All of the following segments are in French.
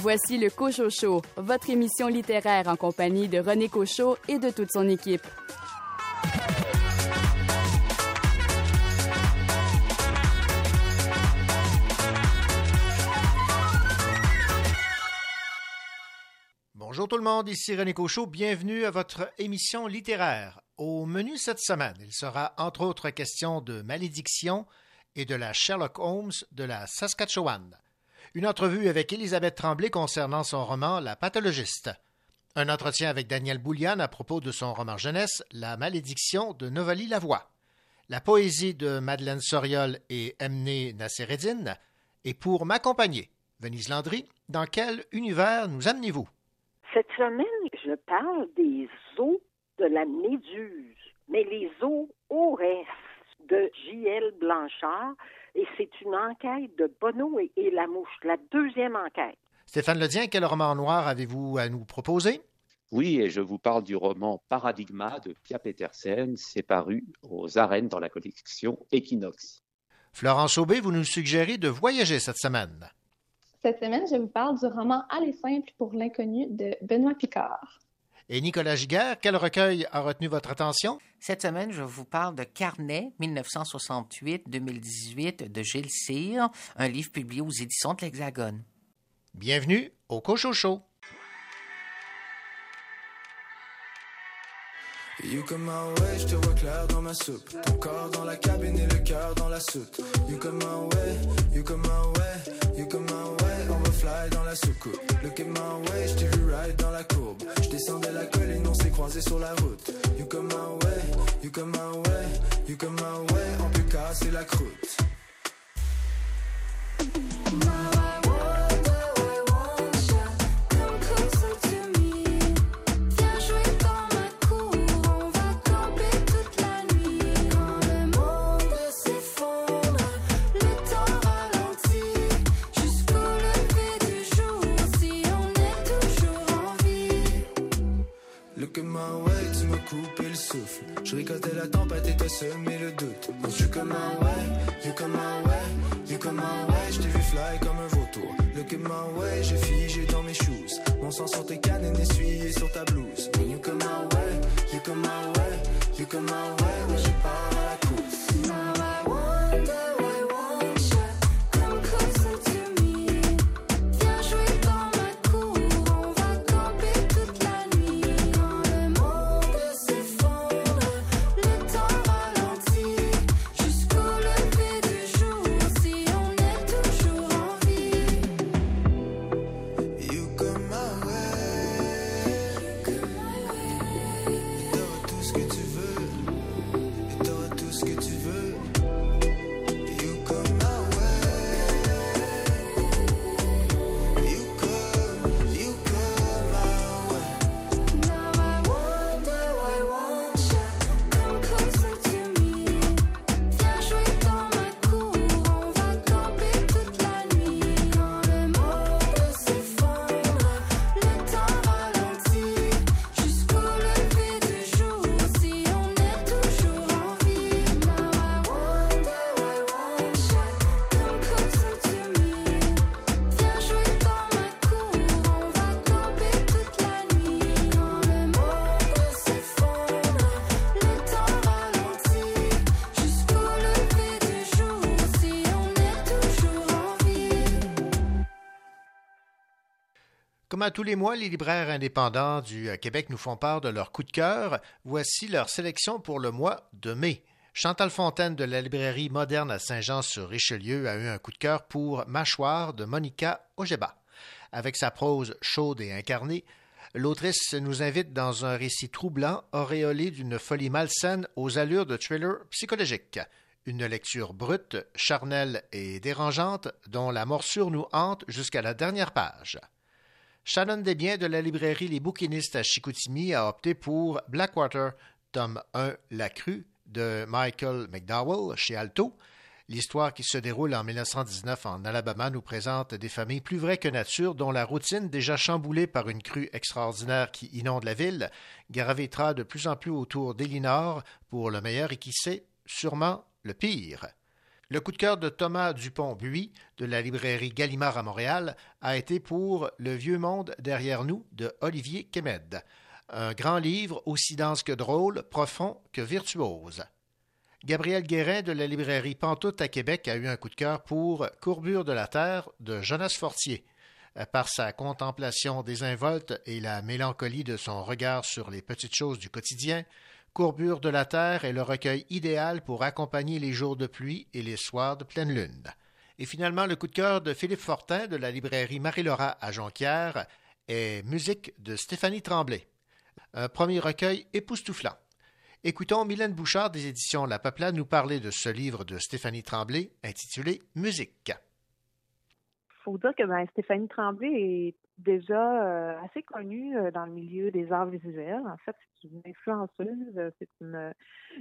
Voici le Cocho Show, votre émission littéraire en compagnie de René Cochot et de toute son équipe. Bonjour tout le monde, ici René Cochot, bienvenue à votre émission littéraire. Au menu cette semaine, il sera entre autres question de malédiction et de la Sherlock Holmes de la Saskatchewan. Une entrevue avec Elisabeth Tremblay concernant son roman La pathologiste. Un entretien avec Daniel Boulian à propos de son roman jeunesse La malédiction de Novali Lavoie. La poésie de Madeleine Soriol et Emné Nassereddin. Et pour m'accompagner, Venise Landry, dans quel univers nous amenez-vous? Cette semaine, je parle des os de la méduse, mais les os au de J.L. Blanchard, et c'est une enquête de Bono et, la mouche, la deuxième enquête. Stéphane Ledien, quel roman noir avez-vous à nous proposer? Oui, et je vous parle du roman Paradigma de Pia Petersen, c'est paru aux arènes dans la collection Equinox. Florence Aubé, vous nous suggérez de voyager cette semaine. Cette semaine, je vous parle du roman Aller simple pour l'inconnu de Benoît Picard. Et Nicolas Giguère, quel recueil a retenu votre attention? Cette semaine, je vous parle de Carnet 1968-2018 de Gilles Cyr, un livre publié aux éditions de l'Hexagone. Bienvenue au Cochocho. You come my way, je te vois clair dans ma soupe. Ton corps dans la cabine et le cœur dans la soute. You come my way, you come my way, you come my way. Fly dans la soucoupe. At my way, je t'ai vu ride dans la courbe. Je descendais la colline, on s'est croisés sur la route. You come my way, you come my way, you come my way. On peut casser la croûte. Je ricotais la tempête et t'as semé le doute. Donc you come my way, you come my way, you come my way. Je t'ai vu fly comme un vautour. Look at my way, j'ai figé dans mes shoes. Mon sang sur tes cannes et essuyé sur ta blouse. You come my way, you come my way, you come my way. Tous les mois, les libraires indépendants du euh, Québec nous font part de leur coup de cœur. Voici leur sélection pour le mois de mai. Chantal Fontaine de la librairie moderne à Saint-Jean-sur-Richelieu a eu un coup de cœur pour Mâchoire de Monica Ojeba. Avec sa prose chaude et incarnée, l'autrice nous invite dans un récit troublant, auréolé d'une folie malsaine aux allures de thriller psychologique. Une lecture brute, charnelle et dérangeante dont la morsure nous hante jusqu'à la dernière page. Shannon Desbiens de la librairie Les Bouquinistes à Chicoutimi a opté pour Blackwater, tome 1 La Crue de Michael McDowell chez Alto. L'histoire qui se déroule en 1919 en Alabama nous présente des familles plus vraies que nature dont la routine, déjà chamboulée par une crue extraordinaire qui inonde la ville, gravitera de plus en plus autour d'Elinor pour le meilleur et qui sait, sûrement le pire. Le coup de cœur de Thomas Dupont-Buis de la librairie Gallimard à Montréal a été pour Le vieux monde derrière nous de Olivier Kemed. Un grand livre aussi dense que drôle, profond que virtuose. Gabriel Guérin de la librairie Pantoute à Québec a eu un coup de cœur pour Courbure de la Terre de Jonas Fortier. Par sa contemplation désinvolte et la mélancolie de son regard sur les petites choses du quotidien, Courbure de la Terre est le recueil idéal pour accompagner les jours de pluie et les soirs de pleine lune. Et finalement, le coup de cœur de Philippe Fortin de la librairie Marie-Laura à Jonquière est Musique de Stéphanie Tremblay. Un premier recueil époustouflant. Écoutons Mylène Bouchard des éditions La Peuplade nous parler de ce livre de Stéphanie Tremblay intitulé Musique. Faut dire que ben, Stéphanie Tremblay est déjà euh, assez connue euh, dans le milieu des arts visuels. En fait, c'est une influenceuse, euh, c'est une,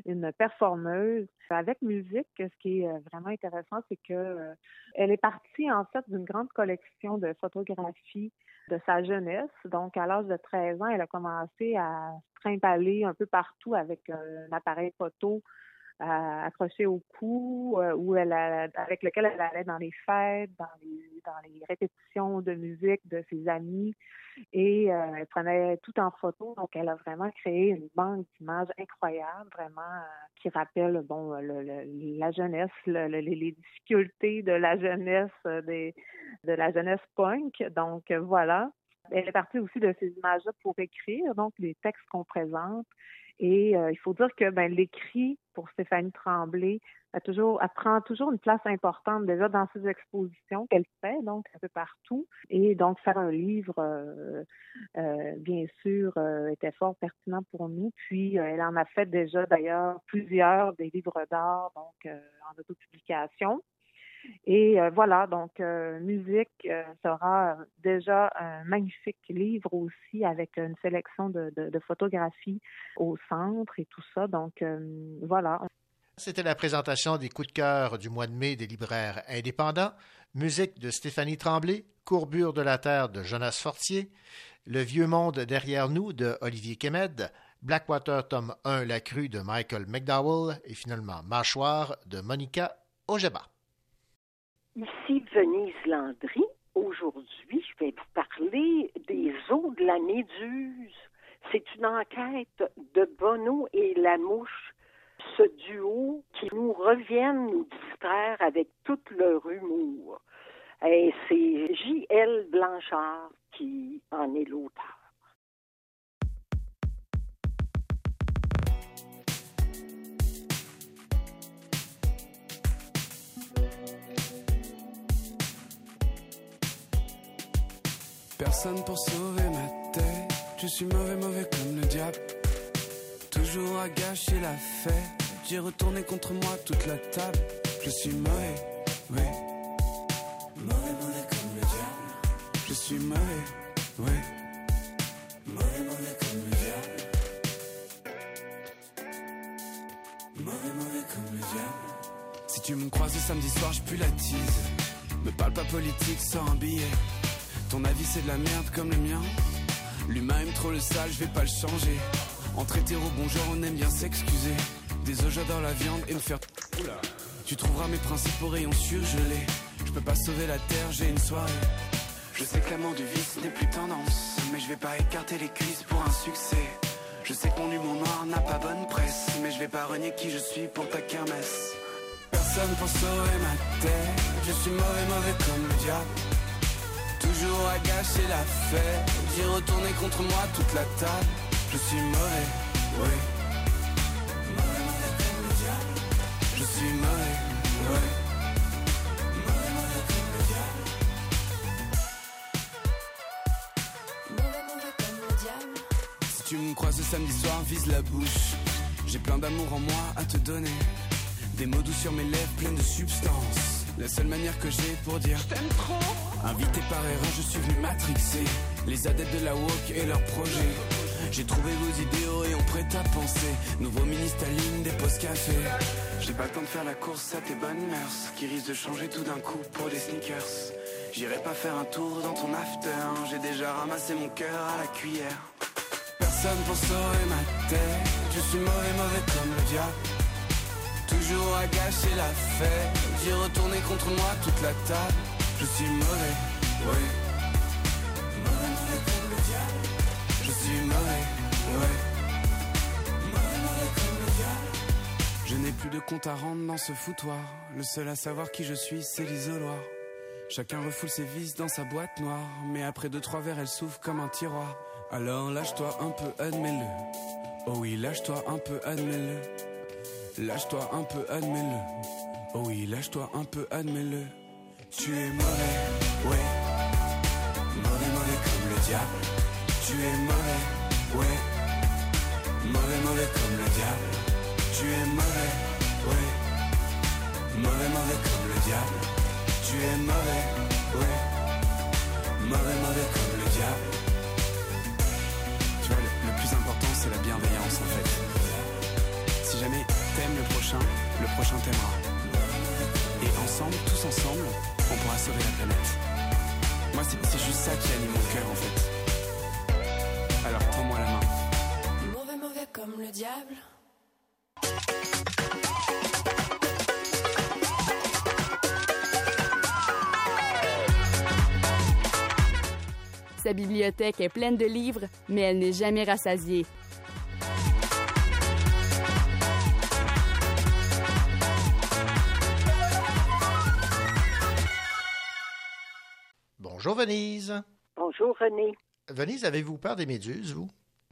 une performeuse. Avec musique, ce qui est vraiment intéressant, c'est que elle est partie en fait d'une grande collection de photographies de sa jeunesse. Donc, à l'âge de 13 ans, elle a commencé à trimballer un peu partout avec un appareil photo accroché au cou, euh, où elle avec lequel elle allait dans les fêtes, dans les, dans les répétitions de musique de ses amis, et euh, elle prenait tout en photo. Donc, elle a vraiment créé une banque d'images incroyable, vraiment euh, qui rappelle bon le, la jeunesse, les difficultés de la jeunesse des, de la jeunesse punk. Donc voilà. Elle est partie aussi de ces images-là pour écrire, donc les textes qu'on présente. Et euh, il faut dire que ben, l'écrit pour Stéphanie Tremblay a toujours, prend toujours une place importante déjà dans ses expositions qu'elle fait, donc un peu partout. Et donc faire un livre, euh, euh, bien sûr, était fort pertinent pour nous. Puis elle en a fait déjà d'ailleurs plusieurs des livres d'art, donc en autopublication. Et euh, voilà, donc euh, musique euh, sera déjà un magnifique livre aussi avec une sélection de, de, photographies au centre et tout ça. Donc voilà. C'était la présentation des coups de cœur du mois de mai des libraires indépendants. Musique de Stéphanie Tremblay, Courbure de la Terre de Jonas Fortier, Le Vieux Monde derrière nous de Olivier Kemed, Blackwater tome 1 La Crue de Michael McDowell et finalement Mâchoire de Monica Ojeba. Ici Venise Landry. Aujourd'hui, je vais vous parler des eaux de la Méduse. C'est une enquête de Bono et la mouche, ce duo qui nous reviennent nous distraire avec tout leur humour. C'est J.L. Blanchard qui en est l'auteur. Personne pour sauver ma tête. Je suis mauvais, mauvais comme le diable. Toujours à gâcher la fête. J'ai retourné contre moi toute la table. Je suis mauvais, oui. Mauvais, mauvais comme le diable. Je suis mauvais, oui. Mauvais, mauvais comme le diable. Mauvais, mauvais comme le diable. Si tu me croises samedi soir, je pue la tease. Me parle pas politique sans un billet. Ton avis c'est de la merde comme le mien. L'humain aime trop le sale, je vais pas le changer. Entre hétéro, bonjour, on aime bien s'excuser. Œufs, j'adore la viande et me faire. Oula. Tu trouveras mes principes au rayon surgelé. Je peux pas sauver la terre, j'ai une soirée. Je sais que l'amour du vice n'est plus tendance. Mais je vais pas écarter les cuisses pour un succès. Je sais que mon humour noir n'a pas bonne presse. Mais je vais pas renier qui je suis pour ta kermesse. Personne pour sauver ma tête. Je suis mauvais, mauvais comme le diable toujours à gâcher la fête. J'ai retourné contre moi toute la table. Je suis mauvais, oui. Mauvais, mauvais comme le diable. Je suis mauvais, oui. Mauvais, mauvais comme le diable. Mauvais, mauvais comme le diable. Si tu me croises samedi soir, vise la bouche. J'ai plein d'amour en moi à te donner. Des mots doux sur mes lèvres pleines de substance. La seule manière que j'ai pour dire je t'aime trop Invité par erreur, je suis venu matrixer Les adeptes de la walk et leurs projets. J'ai trouvé vos idéaux et on prête à penser. Nouveau mini Staline, des postes café J'ai pas le temps de faire la course à tes bonnes mœurs Qui risquent de changer tout d'un coup pour des sneakers. J'irai pas faire un tour dans ton after J'ai déjà ramassé mon cœur à la cuillère. Personne pour sauver ma tête Je suis mauvais, mauvais comme le diable. Toujours à gâcher la fête. J'ai retourné contre moi toute la table. Je suis mauvais, diable. Je suis mauvais, diable. Je n'ai plus de compte à rendre dans ce foutoir. Le seul à savoir qui je suis, c'est l'isoloir. Chacun refoule ses vis dans sa boîte noire. Mais après deux, trois verres, elle s'ouvre comme un tiroir. Alors lâche-toi un peu, admets-le. Oh oui, lâche-toi un peu, admets-le. Lâche-toi un peu, admets-le. Oh oui, lâche-toi un peu, admets-le. Tu es mauvais, ouais. Mauvais, mauvais comme le diable. Tu es mauvais, ouais. Mauvais, mauvais comme le diable. Tu es mauvais, ouais. Mauvais, mauvais comme le diable. Tu es mauvais, ouais. Mauvais, mauvais comme le diable. Tu vois, le, plus important, c'est la bienveillance en fait. Si jamais t'aimes le prochain, le prochain t'aimera. Ensemble, tous ensemble, on pourra sauver la planète. Moi, c'est c'est juste ça qui anime mon cœur en fait. Alors, tends-moi la main. Mauvais, mauvais comme le diable. Sa bibliothèque est pleine de livres, mais elle n'est jamais rassasiée. Venise. Bonjour, René. Venise, avez-vous peur des méduses, vous?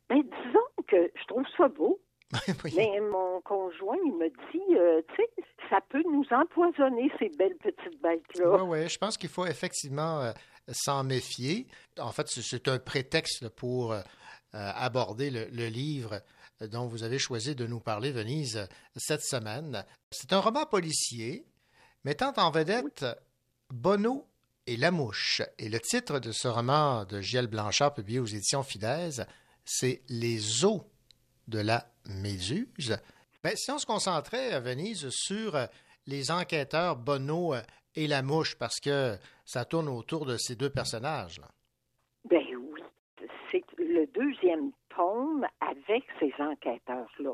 Ben, disons que je trouve ça beau, oui. mais mon conjoint, il me dit, euh, tu sais, ça peut nous empoisonner, ces belles petites bêtes-là. Oui, oui, je pense qu'il faut effectivement euh, s'en méfier. En fait, c'est- un prétexte pour euh, aborder le, le livre dont vous avez choisi de nous parler, Venise, cette semaine. C'est un roman policier mettant en vedette Bono et la mouche. Et le titre de ce roman de Giel Blanchard, publié aux éditions Fidèse, c'est Les os de la méduse. Ben, si on se concentrait, à Venise, sur euh, les enquêteurs Bono euh, et la mouche, parce que ça tourne autour de ces deux personnages. là. Ben oui, c'est le deuxième tome avec ces enquêteurs-là.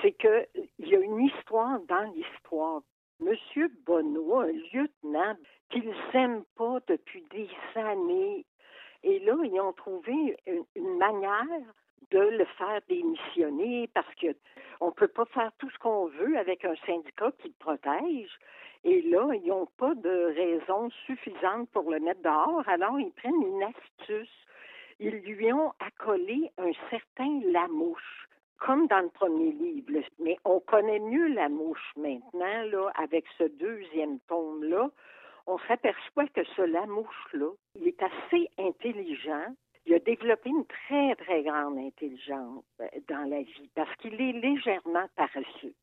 C'est que il y a une histoire dans l'histoire. Monsieur Bonneau, un lieutenant qu'ils n'aiment pas depuis des années, et là, ils ont trouvé une, une manière de le faire démissionner parce que on peut pas faire tout ce qu'on veut avec un syndicat qui le protège. Et là, ils n'ont pas de raison suffisante pour le mettre dehors, alors ils prennent une astuce. Ils lui ont accolé un certain Lamouche, comme dans le premier livre. Mais on connaît mieux Lamouche maintenant, là, avec ce deuxième tome-là. On s'aperçoit que ce Lamouche-là, il est assez intelligent. Il a développé une très, très grande intelligence euh, dans la vie parce qu'il est légèrement paresseux.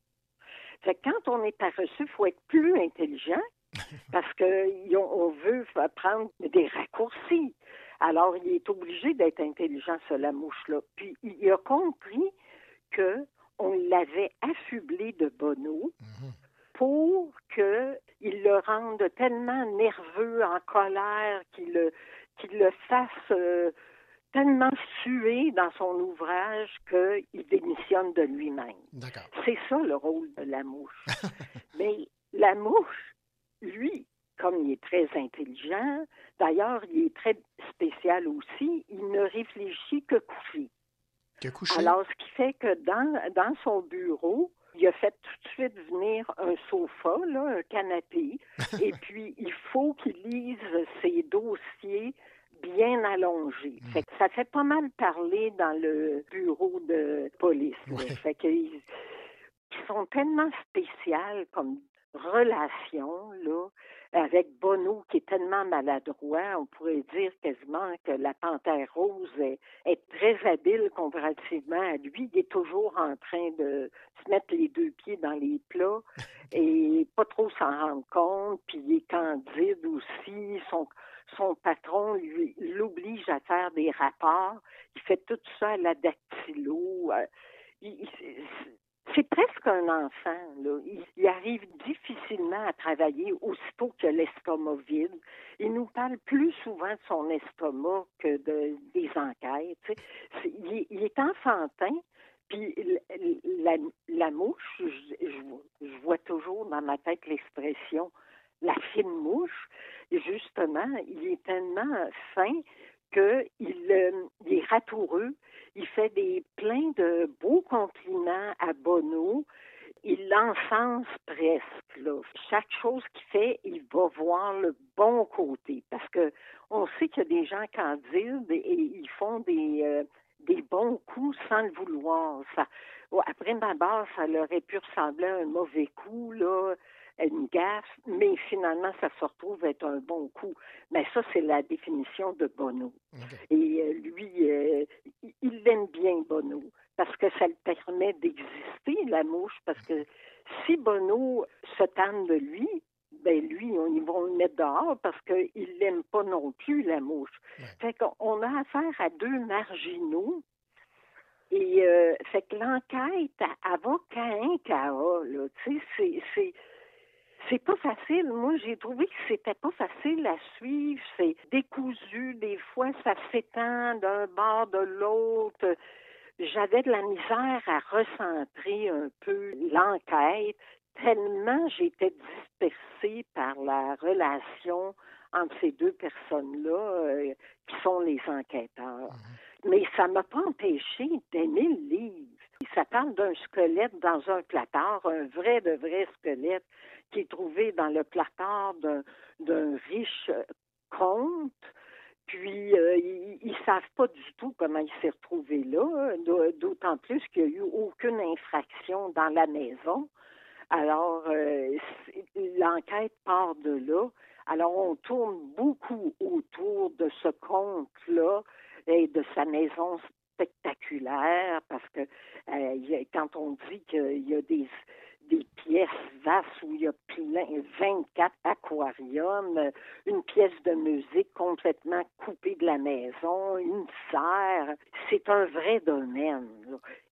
Fait que quand on est paresseux, il faut être plus intelligent parce que on on veut prendre des raccourcis. Alors, il est obligé d'être intelligent, ce Lamouche-là. Puis, il a compris que on l'avait affublé de Bono pour qu'il le rende tellement nerveux, en colère, qu'il le, fasse euh, tellement suer dans son ouvrage qu'il démissionne de lui-même. C'est ça le rôle de la mouche. Mais la mouche, lui, comme il est très intelligent, d'ailleurs, il est très spécial aussi, il ne réfléchit que. Couché. Alors, ce qui fait que dans, dans son bureau, il a fait tout de suite venir un sofa, là, un canapé, et puis il faut qu'il lise ses dossiers bien allongés. Fait que ça fait pas mal parler dans le bureau de police. Ouais. Fait ils sont tellement spéciales comme relation, là, avec Bono qui est tellement maladroit, on pourrait dire quasiment que la panthère rose est, est très habile comparativement à lui. Il est toujours en train de se mettre les deux pieds dans les plats et pas trop s'en rendre compte, puis il est candide aussi. Son, son patron l'oblige à faire des rapports. Il fait tout ça à la dactylo. Euh, il- il- c'est presque un enfant. Là. Il, il arrive difficilement à travailler aussitôt que l'estomac vide. Il nous parle plus souvent de son estomac que de, des enquêtes. Il, est- enfantin, Puis la, la mouche, je, je, vois toujours dans ma tête l'expression la fine mouche. Justement, il est tellement fin qu'il euh, est ratoureux. Il fait des plein de beaux compliments à Bono. Il l'encense presque. Chaque chose qu'il fait, il va voir le bon côté. Parce que on sait qu'il y a des gens candides et ils font des, euh, des bons coups sans le vouloir. Ça, après ma base, ça leur aurait pu ressembler à un mauvais coup, là, une gaffe, mais finalement, ça se retrouve être un bon coup. Mais ça, c'est la définition de Bono. Et euh, lui, euh, il l'aime bien, Bono, parce que ça lui permet d'exister, la mouche, parce que si Bono se tanne de lui, ben lui, on, ils vont le mettre dehors parce qu'il n'aime pas non plus la mouche. Fait qu'on a affaire à deux marginaux. Et euh, fait que l'enquête, elle va qu'à un là. Tu sais, c'est c'est pas facile. Moi, j'ai trouvé que c'était pas facile à suivre. C'est décousu. Des fois, ça s'étend d'un bord de l'autre. J'avais de la misère à recentrer un peu l'enquête tellement j'étais dispersée par la relation entre ces deux personnes-là euh, qui sont les enquêteurs. Mhm. Mais ça m'a pas empêché d'aimer le livre. Ça parle d'un squelette dans un placard, un vrai de vrai squelette qui est trouvé dans le placard d'un riche comte. Puis, euh, ils ne savent pas du tout comment il s'est retrouvé là, d'autant plus qu'il n'y a eu aucune infraction dans la maison. Alors, euh, l'enquête part de là. Alors, on tourne beaucoup autour de ce conte-là et de sa maison spectaculaire parce que euh, quand on dit qu'il y a des des pièces vastes où il y a plein, 24 aquariums, une pièce de musique complètement coupée de la maison, une serre. C'est un vrai domaine.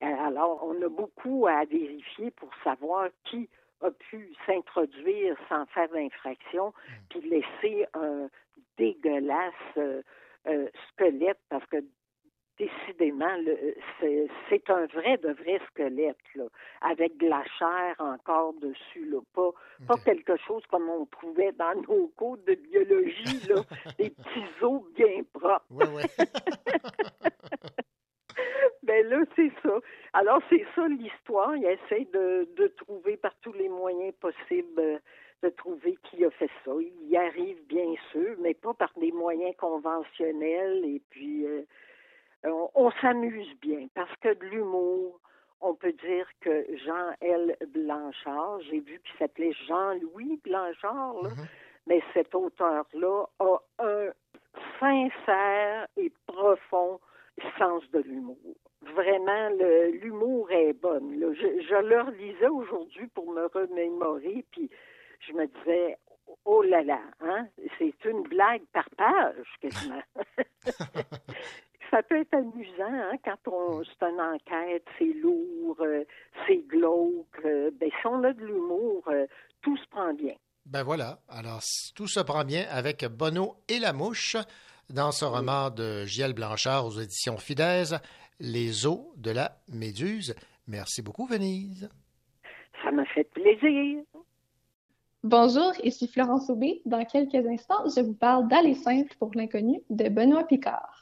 Alors, on a beaucoup à vérifier pour savoir qui a pu s'introduire sans faire d'infraction, mm. puis laisser un dégueulasse euh, euh, squelette, parce que décidément, c'est un vrai de vrai squelette, là, avec de la chair encore dessus, là, pas, pas quelque chose comme on trouvait dans nos cours de biologie, là, des petits os bien propres. ben là, c'est ça. Alors, c'est ça l'histoire. Il essaie de, de trouver par tous les moyens possibles de trouver qui a fait ça. Il y arrive, bien sûr, mais pas par des moyens conventionnels. Et puis, euh, on, s'amuse bien parce que de l'humour, on peut dire que Jean-L. Blanchard, j'ai vu qu'il s'appelait Jean-Louis Blanchard, mm-hmm. mais cet auteur-là a un sincère et profond sens de l'humour. Vraiment, l'humour est bonne. Je, je le relisais aujourd'hui pour me remémorer, puis je me disais, oh là là, hein, c'est une blague par page, quasiment. ça peut être amusant hein, quand on mm. c'est une enquête, c'est lourd, euh, c'est glauque. Euh, ben, si on a de l'humour, euh, tout se prend bien. Ben voilà. Alors, tout se prend bien avec Bono et la mouche dans ce roman de Giel Blanchard aux éditions Fidèse, Les os de la Méduse. Merci beaucoup, Venise. Ça m'a fait plaisir. Bonjour, ici Florence Aubé. Dans quelques instants, je vous parle d'Aller simple pour l'inconnu de Benoît Picard.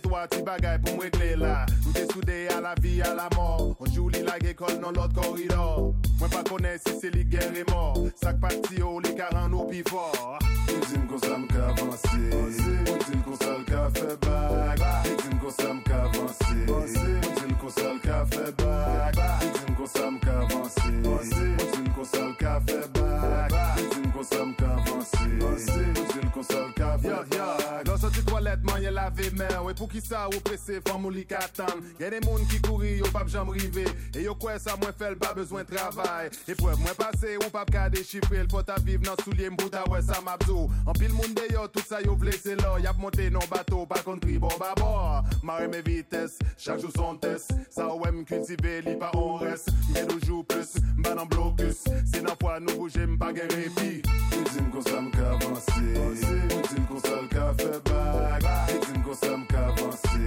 petits bagailles pour me régler là. Nous t'es soudés à la vie, à la mort. On joue la l'école dans l'autre corridor. Moi pas connaître si c'est les guerres et mort. Sac parti au, les 40 au plus fort. On dit qu'on s'aime qu'avancer. On dit qu'on s'aime qu'avancer fait back Didim ko sam ka avanse Didim ko sal ka fe back Didim ko sam ka avanse Didim ko sal ka fe back Didim ko sam ka avanse Didim ko sal ka fe back Dans cette toilette, man rien laver main. Ouais, pour qui ça, ou pressé, femme ou li katan. Y'a des moun qui courir, yo pas jam rivé. Et yo quoi ça, moins fait, pas besoin de travail. Et preuve, moins passé, ou pas qu'à déchiffrer. Faut à vivre dans soulier m'bouta, ouais, ça m'abdou. En pile monde de yo, tout ça yo c'est là. Y'a monté non bateau, pas contre bon bon. Marre mes vitesses, chaque jour son test. Ça ouais m'cultiver, li pas on reste. Nous joue plus, m'ban en blocus. C'est dans fois nous bouger, m'pas Etin kon sa m ka avanse. Etin kon sa l ka fe bak Etin kon sa m ka avanse.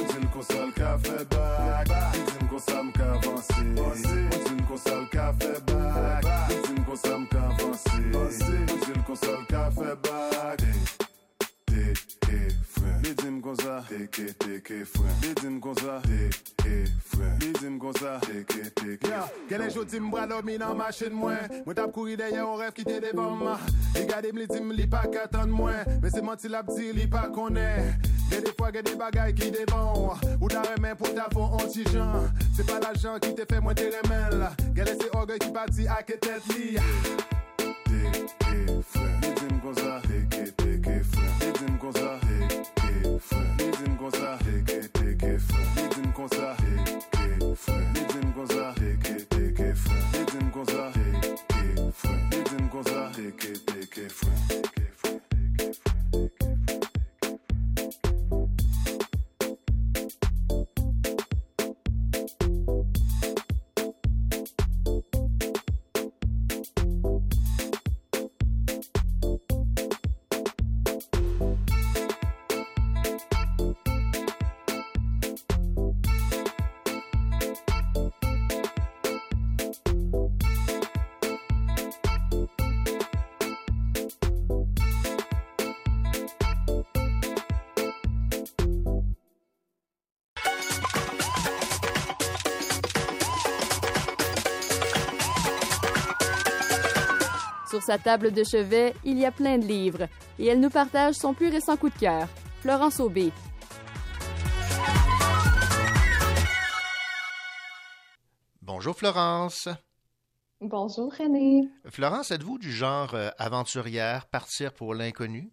Etin kon sa l ka fe bak Etin kon sa m ka avanse. Etin kon sa l ka fe bak Etin kon sa m ka avanse. T'es, frère. Les dîmes comme ça. T'es, t'es, frère. Les dîmes comme ça. T'es, t'es, t'es, frère. Quel est jodi m'bra dans machine moi. Moi t'ap couru derrière un rêve qui t'est devant moi. Regardez m'li dim li pas qu'attendre moi. Mais c'est menti la dire li pas connaît. Y'a des fois y'a des bagailles qui devant. Ou ta remède pour ta fond anti-gens. C'est pas l'argent qui te fait moins tes remèdes. Quel est ces orgueils qui partit à que tête li. Dîmes comme ça. T'es, t'es, t'es, frère. Les friend. Sur sa table de chevet, il y a plein de livres et elle nous partage son plus récent coup de cœur. Florence Aubé. Bonjour Florence. Bonjour René. Florence, êtes-vous du genre euh, aventurière, partir pour l'inconnu?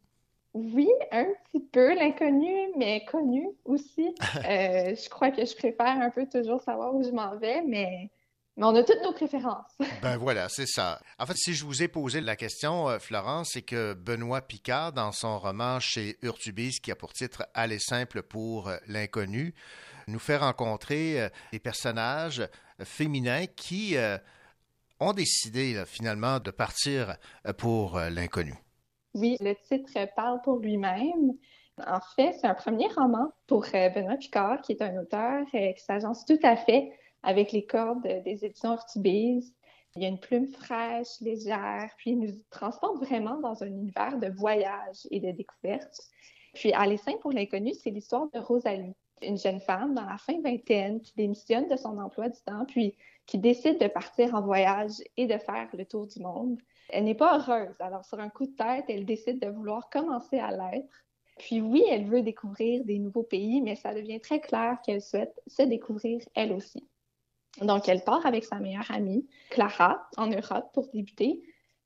Oui, un petit peu l'inconnu, mais connu aussi. Euh, je crois que je préfère un peu toujours savoir où je m'en vais, mais, mais on a toutes nos préférences. Ben voilà, c'est ça. En fait, si je vous ai posé la question, euh, Florence, c'est que Benoît Picard, dans son roman chez Urtubise, qui a pour titre Aller simple pour euh, l'inconnu, nous fait rencontrer euh, des personnages féminins qui euh, ont décidé là, finalement de partir pour l'inconnu. Oui, le titre parle pour lui-même. En fait, c'est un premier roman pour Benoît Picard, qui est un auteur qui s'agence tout à fait avec les cordes des éditions Urtubise. Il y a une plume fraîche, légère, puis il nous transporte vraiment dans un univers de voyage et de découverte. Puis Aller simple pour l'inconnu, c'est l'histoire de Rosalie, une jeune femme dans la fin vingtaine qui démissionne de son emploi du temps, puis qui décide de partir en voyage et de faire le tour du monde. Elle n'est pas heureuse, alors sur un coup de tête, elle décide de vouloir commencer à l'être. Puis oui, elle veut découvrir des nouveaux pays, mais ça devient très clair qu'elle souhaite se découvrir elle aussi. Donc, elle part avec sa meilleure amie, Clara, en Europe pour débuter.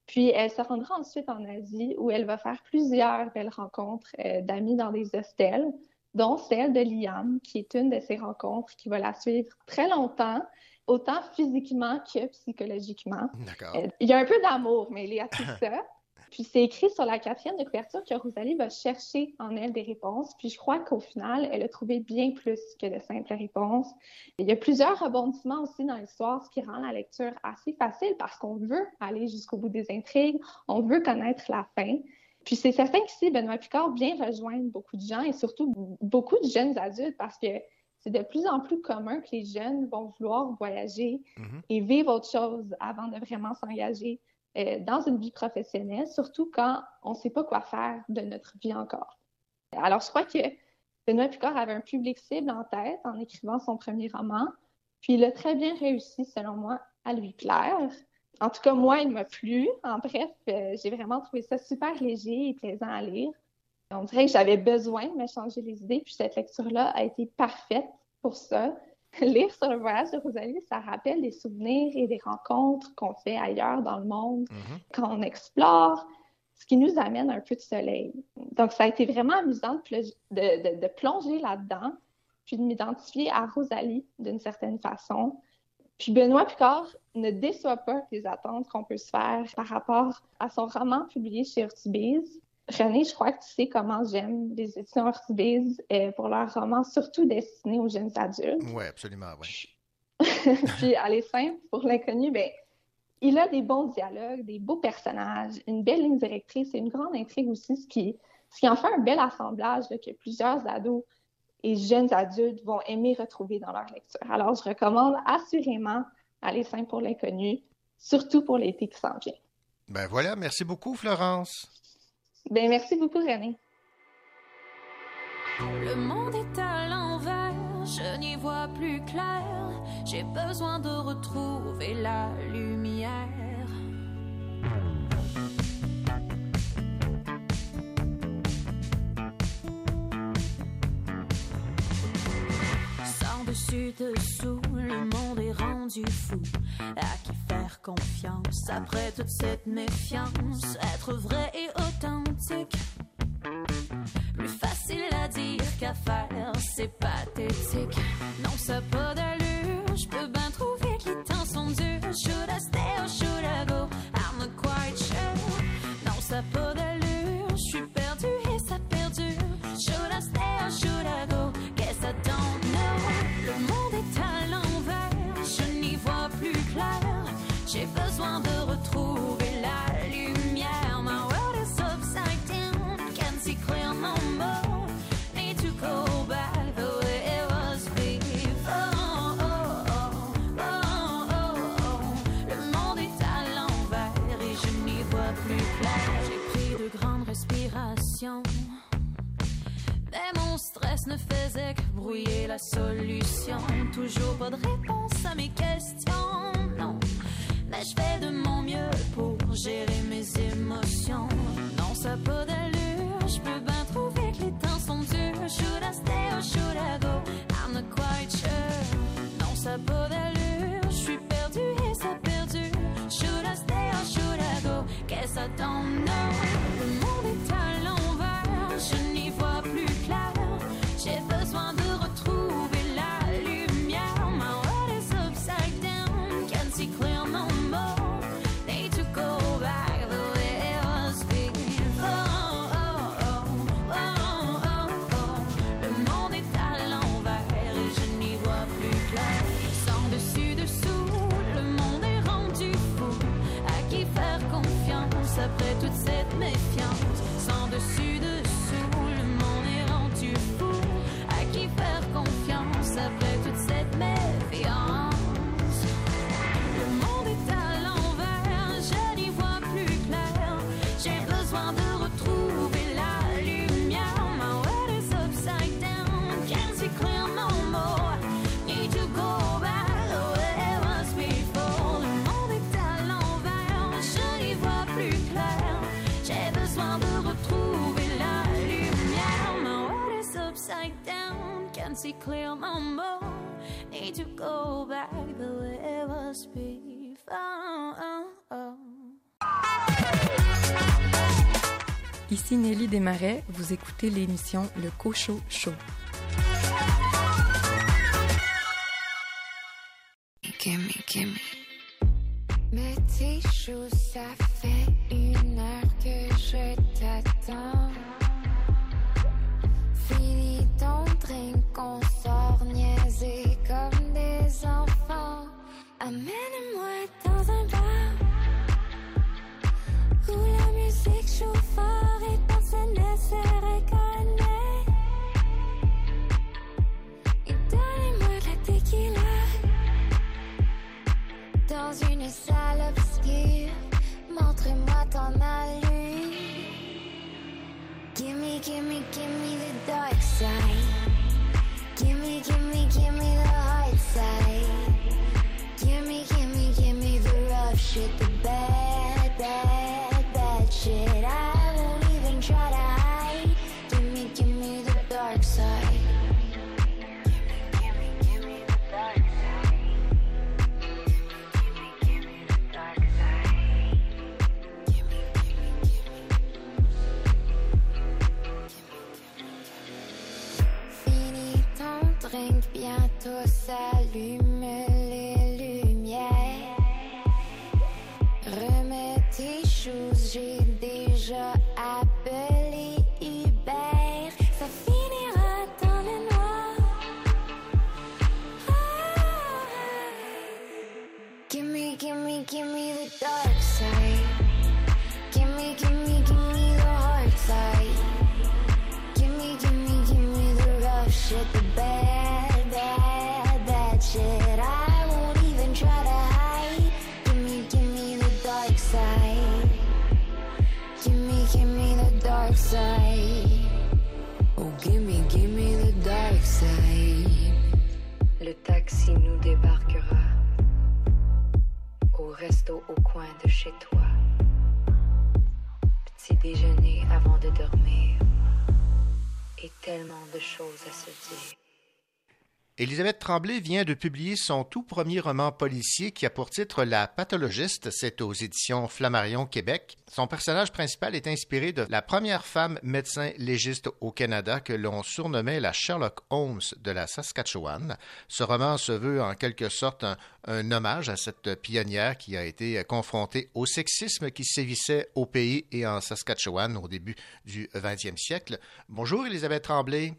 Puis, elle se rendra ensuite en Asie où elle va faire plusieurs belles rencontres euh, d'amis dans des hostels, dont celle de Liam, qui est une de ces rencontres qui va la suivre très longtemps, autant physiquement que psychologiquement. D'accord. Euh, Il y a un peu d'amour, mais il y a tout ça. Puis c'est écrit sur la quatrième de couverture que Rosalie va chercher en elle des réponses. Puis je crois qu'au final, elle a trouvé bien plus que de simples réponses. Il y a plusieurs rebondissements aussi dans l'histoire, ce qui rend la lecture assez facile parce qu'on veut aller jusqu'au bout des intrigues, on veut connaître la fin. Puis c'est certain qu'ici, Benoît Picard vient rejoindre beaucoup de gens et surtout beaucoup de jeunes adultes parce que c'est de plus en plus commun que les jeunes vont vouloir voyager Mhm. et vivre autre chose avant de vraiment s'engager euh, dans une vie professionnelle, surtout quand on ne sait pas quoi faire de notre vie encore. Alors, je crois que Benoît Picard avait un public cible en tête en écrivant son premier roman, puis il a très bien réussi, selon moi, à lui plaire. En tout cas, moi, il m'a plu. En bref, euh, j'ai vraiment trouvé ça super léger et plaisant à lire. On dirait que j'avais besoin de me changer les idées, puis cette lecture-là a été parfaite pour ça. Lire sur le voyage de Rosalie, ça rappelle des souvenirs et des rencontres qu'on fait ailleurs dans le monde Mhm. quand on explore. ce qui nous amène un peu de soleil. Donc, ça a été vraiment amusant de, de, de plonger là-dedans, puis de m'identifier à Rosalie d'une certaine façon. Puis Benoît Picard ne déçoit pas les attentes qu'on peut se faire par rapport à son roman publié chez Urtubise. René, je crois que tu sais comment j'aime les éditions Urtubise pour leurs romans, surtout destinés aux jeunes adultes. Oui, absolument, oui. Puis, aller simple, pour l'inconnu, ben, il a des bons dialogues, des beaux personnages, une belle ligne directrice et une grande intrigue aussi, ce qui, ce qui en fait un bel assemblage que plusieurs ados et jeunes adultes vont aimer retrouver dans leur lecture. Alors, je recommande assurément Aller simple pour l'inconnu, surtout pour l'été qui s'en vient. Ben voilà, merci beaucoup, Florence. Ben merci beaucoup, René. Le monde est à l'envers, je n'y vois plus clair. J'ai besoin de retrouver la lumière. Sans dessus dessous, le monde est rendu fou. À qui confiance après toute cette méfiance? Être vrai et authentique. Plus facile à dire qu'à faire, c'est pathétique. Non, ça pas d'allure, je peux bien trouver que les temps sont durs. Should I stay or should I go? I'm not quite sure. Non, ça pas d'allure, je suis perdu et ça perdure. Should I stay or should I go? Mais mon stress ne faisait que brouiller la solution. Toujours pas de réponse à mes questions, je fais de mon mieux pour gérer mes émotions. Non, ça pas d'allure, je peux bien trouver que les temps sont durs. Should I stay or should I go? I'm not quite sure. Non, ça pas d'allure, je suis perdu et ça perdure. Should I stay or should I go? Guess I don't know. Le monde est à l'envers, je n'y clear no more. Need to go back the way it was before. Ici Nelly Desmarais, vous écoutez l'émission Le Cochot Show. Gimme, gimme. inside tellement de choses à se dire. Élisabeth Tremblay vient de publier son tout premier roman policier qui a pour titre La pathologiste. C'est aux éditions Flammarion Québec. Son personnage principal est inspiré de la première femme médecin légiste au Canada que l'on surnommait la Sherlock Holmes de la Saskatchewan. Ce roman se veut en quelque sorte un, hommage à cette pionnière qui a été confrontée au sexisme qui sévissait au pays et en Saskatchewan au début du 20e siècle. Bonjour Élisabeth Tremblay.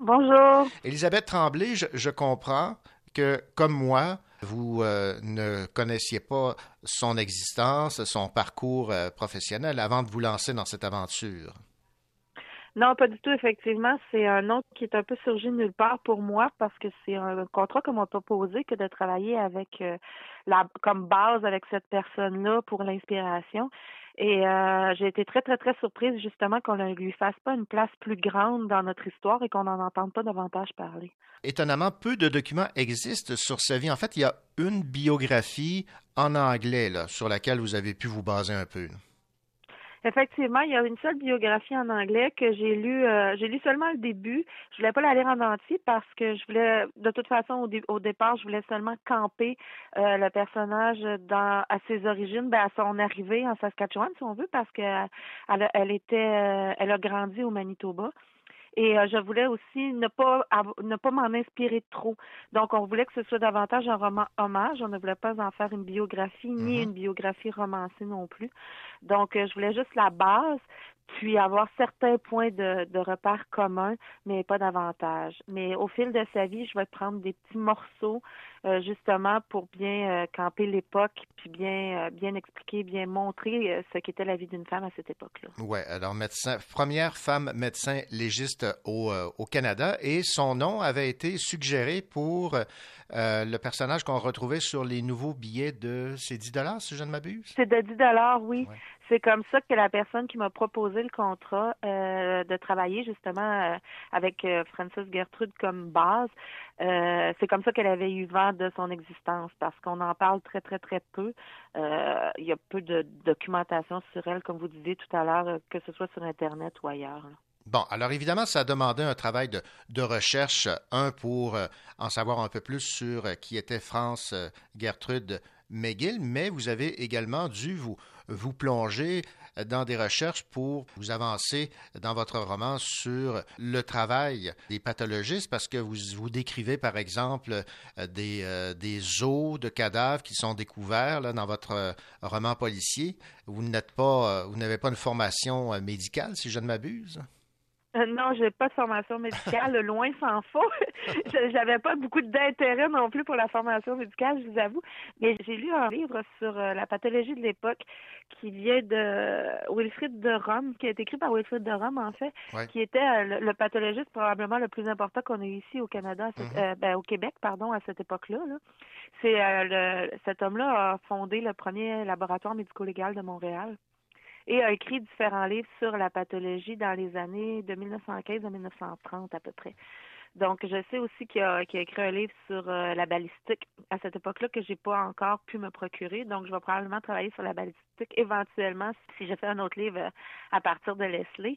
Bonjour. Élisabeth Tremblay, je, je comprends que, comme moi, vous euh, ne connaissiez pas son existence, son parcours euh, professionnel avant de vous lancer dans cette aventure. Non, pas du tout, effectivement. C'est un nom qui est un peu surgi nulle part pour moi parce que c'est un contrat qu'on m'a proposé que de travailler avec euh, la comme base avec cette personne-là pour l'inspiration. Et euh, j'ai été très, très, très surprise justement qu'on ne lui fasse pas une place plus grande dans notre histoire et qu'on n'en entende pas davantage parler. Étonnamment, peu de documents existent sur sa vie. En fait, il y a une biographie en anglais sur laquelle vous avez pu vous baser un peu. Effectivement, il y a une seule biographie en anglais que j'ai lu. Euh, j'ai lu seulement le début. Je voulais pas la lire en entier parce que je voulais, de toute façon, au, au départ, je voulais seulement camper euh, le personnage dans à ses origines, ben, à son arrivée en Saskatchewan, si on veut, parce que elle, a- elle était, euh, elle a grandi au Manitoba. Et euh, je voulais aussi ne pas ne pas m'en inspirer trop. Donc, on voulait que ce soit davantage un roman hommage. On ne voulait pas en faire une biographie, ni une biographie romancée non plus. Donc, euh, je voulais juste la base, puis avoir certains points de, de repères communs, mais pas davantage. Mais au fil de sa vie, je vais prendre des petits morceaux, justement, pour bien euh, camper l'époque, puis bien, euh, bien expliquer, bien montrer euh, ce qu'était la vie d'une femme à cette époque-là. Oui, alors médecin, première femme médecin légiste au, euh, au Canada et son nom avait été suggéré pour euh, le personnage qu'on retrouvait sur les nouveaux billets de c'est 10 dollars si je ne m'abuse? C'est de 10 dollars, oui. C'est comme ça que la personne qui m'a proposé le contrat euh, de travailler justement euh, avec euh, Francis Gertrude comme base, euh, c'est comme ça qu'elle avait eu vent de son existence parce qu'on en parle très très très peu. Euh, il y a peu de documentation sur elle, comme vous disiez tout à l'heure, euh, que ce soit sur Internet ou ailleurs. Bon, alors évidemment, ça a demandé un travail de, recherche, un pour en savoir un peu plus sur qui était France Gertrude McGill, mais vous avez également dû vous, vous plonger dans des recherches pour vous avancer dans votre roman sur le travail des pathologistes, parce que vous, vous décrivez, par exemple, euh, des, euh, des os de cadavres qui sont découverts là, dans votre euh, roman policier. Vous n'êtes pas, vous n'avez pas une formation médicale, si je ne m'abuse? Euh, non, j'ai pas de formation médicale, loin s'en faut. Je- J'avais pas beaucoup d'intérêt non plus pour la formation médicale, je vous avoue. Mais j'ai lu un livre sur euh, la pathologie de l'époque qui vient de Wilfrid de Rome, qui a été écrit par Wilfrid de Rome, en fait, Ouais. qui était euh, le, le pathologiste probablement le plus important qu'on ait ici au Canada, à cette- Mhm. euh, ben, au Québec, pardon, à cette époque-là. là. C'est euh, cet homme-là a fondé le premier laboratoire médico-légal de Montréal et a écrit différents livres sur la pathologie dans les années de 1915 à 1930 à peu près. Donc, je sais aussi qu'il a, écrit un livre sur euh, la balistique à cette époque-là que j'ai pas encore pu me procurer. Donc, je vais probablement travailler sur la balistique éventuellement si je fais un autre livre euh, à partir de Leslie.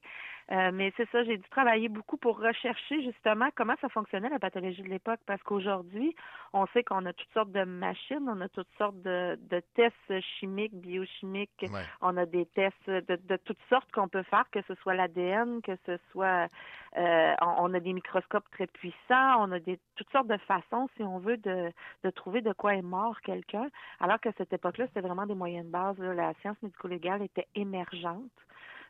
Euh, mais c'est ça, j'ai dû travailler beaucoup pour rechercher justement comment ça fonctionnait la pathologie de l'époque parce qu'aujourd'hui, on sait qu'on a toutes sortes de machines, on a toutes sortes de, de tests chimiques, biochimiques, on a des tests de, de toutes sortes qu'on peut faire, que ce soit l'ADN, que ce soit, euh, on, on a des microscopes très puissant, on a des, toutes sortes de façons, si on veut, de, de trouver de quoi est mort quelqu'un, alors qu'à cette époque-là, c'était vraiment des moyens de base. La science médico-légale était émergente.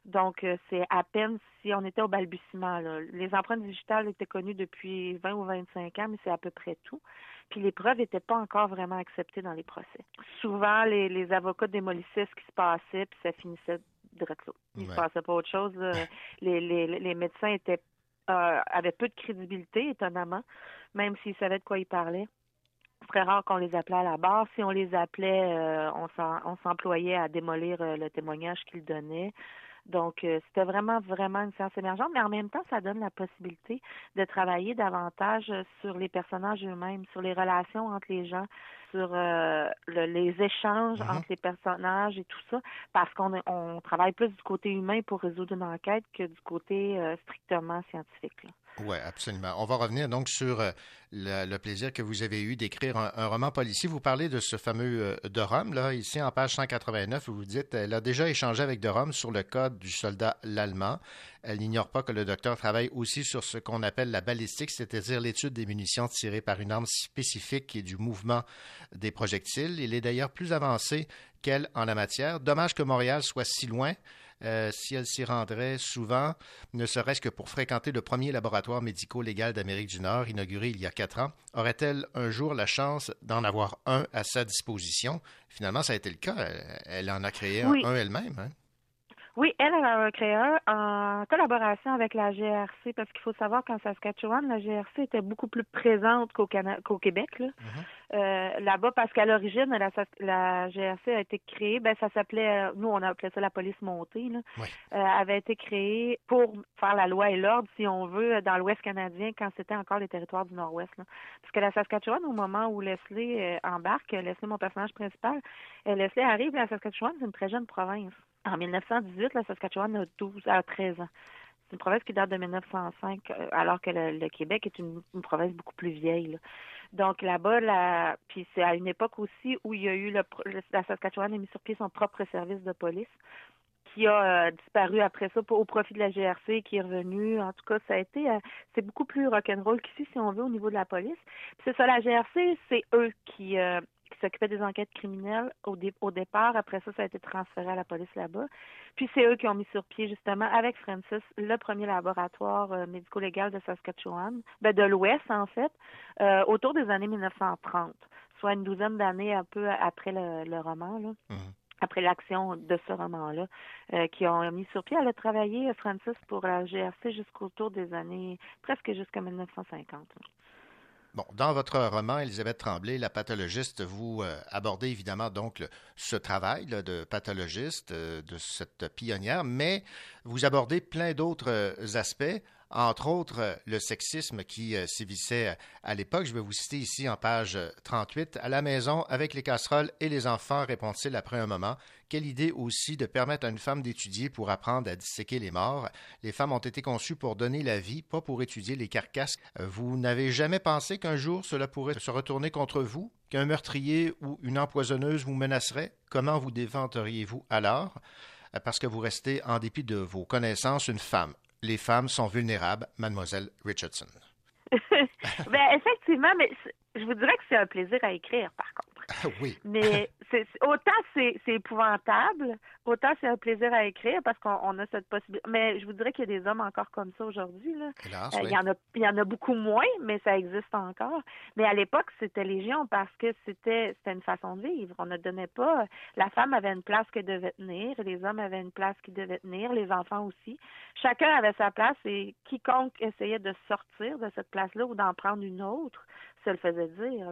Donc, euh, c'est à peine si on était au balbutiement. Les empreintes digitales étaient connues depuis 20 ou 25 ans, mais c'est à peu près tout. Puis les preuves n'étaient pas encore vraiment acceptées dans les procès. Souvent, les, les avocats démolissaient ce qui se passait, puis ça finissait là. Il ne se passait pas autre chose. les, les, les médecins étaient euh, avaient peu de crédibilité, étonnamment, même s'ils savaient de quoi ils parlaient. Très rare qu'on les appelait à la barre. Si on les appelait, euh, on s'employait à démolir euh, le témoignage qu'ils donnaient. Donc, euh, c'était vraiment, vraiment une science émergente, mais en même temps, ça donne la possibilité de travailler davantage sur les personnages eux-mêmes, sur les relations entre les gens, sur euh, les échanges mm-hmm. entre les personnages et tout ça, parce qu'on on travaille plus du côté humain pour résoudre une enquête que du côté euh, strictement scientifique. Là. Oui, absolument. On va revenir donc sur euh, le, plaisir que vous avez eu d'écrire un, roman policier. Vous parlez de ce fameux euh, de Rome, là, ici en page 189, où vous dites elle a déjà échangé avec de Rome sur le code du soldat l'allemand. Elle n'ignore pas que le docteur travaille aussi sur ce qu'on appelle la balistique, c'est-à-dire l'étude des munitions tirées par une arme spécifique et du mouvement des projectiles. Il est d'ailleurs plus avancé qu'elle en la matière. Dommage que Montréal soit si loin. Euh, si elle s'y rendrait souvent, ne serait-ce que pour fréquenter le premier laboratoire médico-légal d'Amérique du Nord, inauguré il y a quatre ans, aurait-elle un jour la chance d'en avoir un à sa disposition? Finalement, ça a été le cas. Elle, en a créé un, elle-même. Hein? Oui, elle, elle a créé un en collaboration avec la GRC, parce qu'il faut savoir qu'en Saskatchewan, la GRC était beaucoup plus présente qu'au qu'au Québec. Là. Mm-hmm. Euh, là-bas, parce qu'à l'origine, la, la, GRC a été créée, ben ça s'appelait, nous on appelait ça la police montée, là, euh, avait été créée pour faire la loi et l'ordre, si on veut, dans l'Ouest canadien, quand c'était encore les territoires du Nord-Ouest. Parce que la Saskatchewan, au moment où Leslie euh, embarque, Leslie, mon personnage principal, Leslie arrive, la Saskatchewan, c'est une très jeune province. En 1918, la Saskatchewan a 12 à 13 ans. C'est une province qui date de 1905, euh, alors que le, Québec est une, province beaucoup plus vieille. Donc là-bas, puis c'est à une époque aussi où il y a eu le, la Saskatchewan a mis sur pied son propre service de police qui a euh, disparu après ça au profit de la GRC, qui est revenu. En tout cas, ça a été, euh, c'est beaucoup plus rock'n'roll qu'ici, si on veut, au niveau de la police. c'est ça, la GRC, c'est eux qui, qui s'occupait des enquêtes criminelles au, au, départ. Après ça, ça a été transféré à la police là-bas. Puis c'est eux qui ont mis sur pied, justement, avec Francis, le premier laboratoire euh, médico-légal de Saskatchewan, ben, de l'Ouest, en fait, euh, autour des années 1930, soit une douzaine d'années un peu après le, roman. Là. Mm-hmm. après l'action de ce roman-là, euh, qui ont mis sur pied. Elle a travaillé, Francis, pour la GRC jusqu'autour des années, presque jusqu'à 1950. Dans votre roman, Elisabeth Tremblay, la pathologiste, vous euh, abordez évidemment donc ce travail de pathologiste, euh, de cette pionnière, mais vous abordez plein d'autres euh, aspects entre autres le sexisme qui euh, sévissait euh, à l'époque. Je vais vous citer ici en page 38. À la maison, avec les casseroles et les enfants, répond-il après un moment. Quelle idée aussi de permettre à une femme d'étudier pour apprendre à disséquer les morts. Les femmes ont été conçues pour donner la vie, pas pour étudier les carcasses. Euh, vous n'avez jamais pensé qu'un jour cela pourrait se retourner contre vous, qu'un meurtrier ou une empoisonneuse vous menacerait? Comment vous défendriez-vous alors? Parce que vous restez, en dépit de vos connaissances, une femme, les femmes sont vulnérables, mademoiselle Richardson. ben, effectivement, mais je vous dirais que c'est un plaisir à écrire, par contre. oui. Mais autant c'est épouvantable, autant c'est un plaisir à écrire parce qu'on a cette possibilité. Mais je vous dirais qu'il y a des hommes encore comme ça aujourd'hui. Là. Euh, il, y en a, il y en a beaucoup moins, mais ça existe encore. Mais à l'époque, c'était légion parce que c'était une façon de vivre. On ne donnait pas. La femme avait une place qu'elle devait tenir, les hommes avaient une place qu'ils devaient tenir, les enfants aussi. Chacun avait sa place et quiconque essayait de sortir de cette place-là ou d'en prendre une autre se le faisait dire.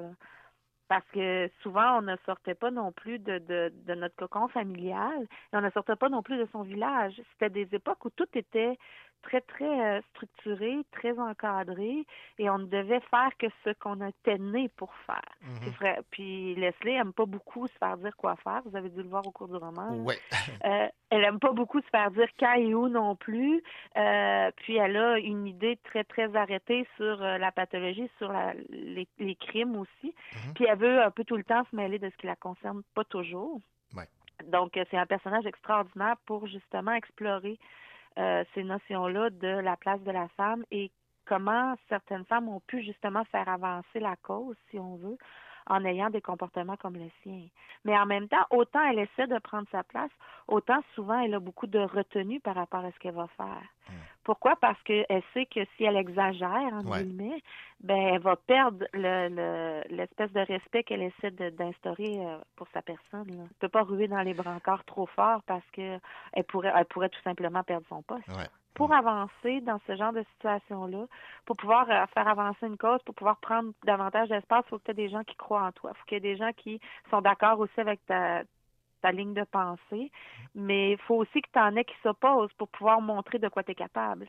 Parce que souvent, on ne sortait pas non plus de, de, de notre cocon familial et on ne sortait pas non plus de son village. C'était des époques où tout était très, très euh, structuré, très encadré, et on ne devait faire que ce qu'on était né pour faire. Mhm. Puis Leslie aime pas beaucoup se faire dire quoi faire. Vous avez dû le voir au cours du roman. Oui. euh, elle aime pas beaucoup se faire dire quand et où non plus. Euh, puis elle a une idée très, très arrêtée sur la pathologie, sur la, les, les, crimes aussi. Mhm. Puis elle veut un peu tout le temps se mêler de ce qui la concerne, pas toujours. Ouais. Donc, c'est un personnage extraordinaire pour justement explorer euh, ces notions-là de la place de la femme et comment certaines femmes ont pu justement faire avancer la cause, si on veut, en ayant des comportements comme le sien. Mais en même temps, autant elle essaie de prendre sa place, autant souvent elle a beaucoup de retenue par rapport à ce qu'elle va faire. Pourquoi? Parce qu'elle sait que si elle exagère, en Ouais. guillemets, ben elle va perdre le- le- l'espèce de respect qu'elle essaie d'instaurer euh, pour sa personne. Là. Elle peut pas ruer dans les brancards trop fort parce que elle pourrait, elle pourrait tout simplement perdre son poste. Ouais. Pour avancer dans ce genre de situation-là, pour pouvoir euh, faire avancer une cause, pour pouvoir prendre davantage d'espace, il faut que tu aies des gens qui croient en toi. Il faut qu'il y ait des gens qui sont d'accord aussi avec ta, ta ligne de pensée. Mais il faut aussi que tu en aies qui s'opposent pour pouvoir montrer de quoi tu es capable.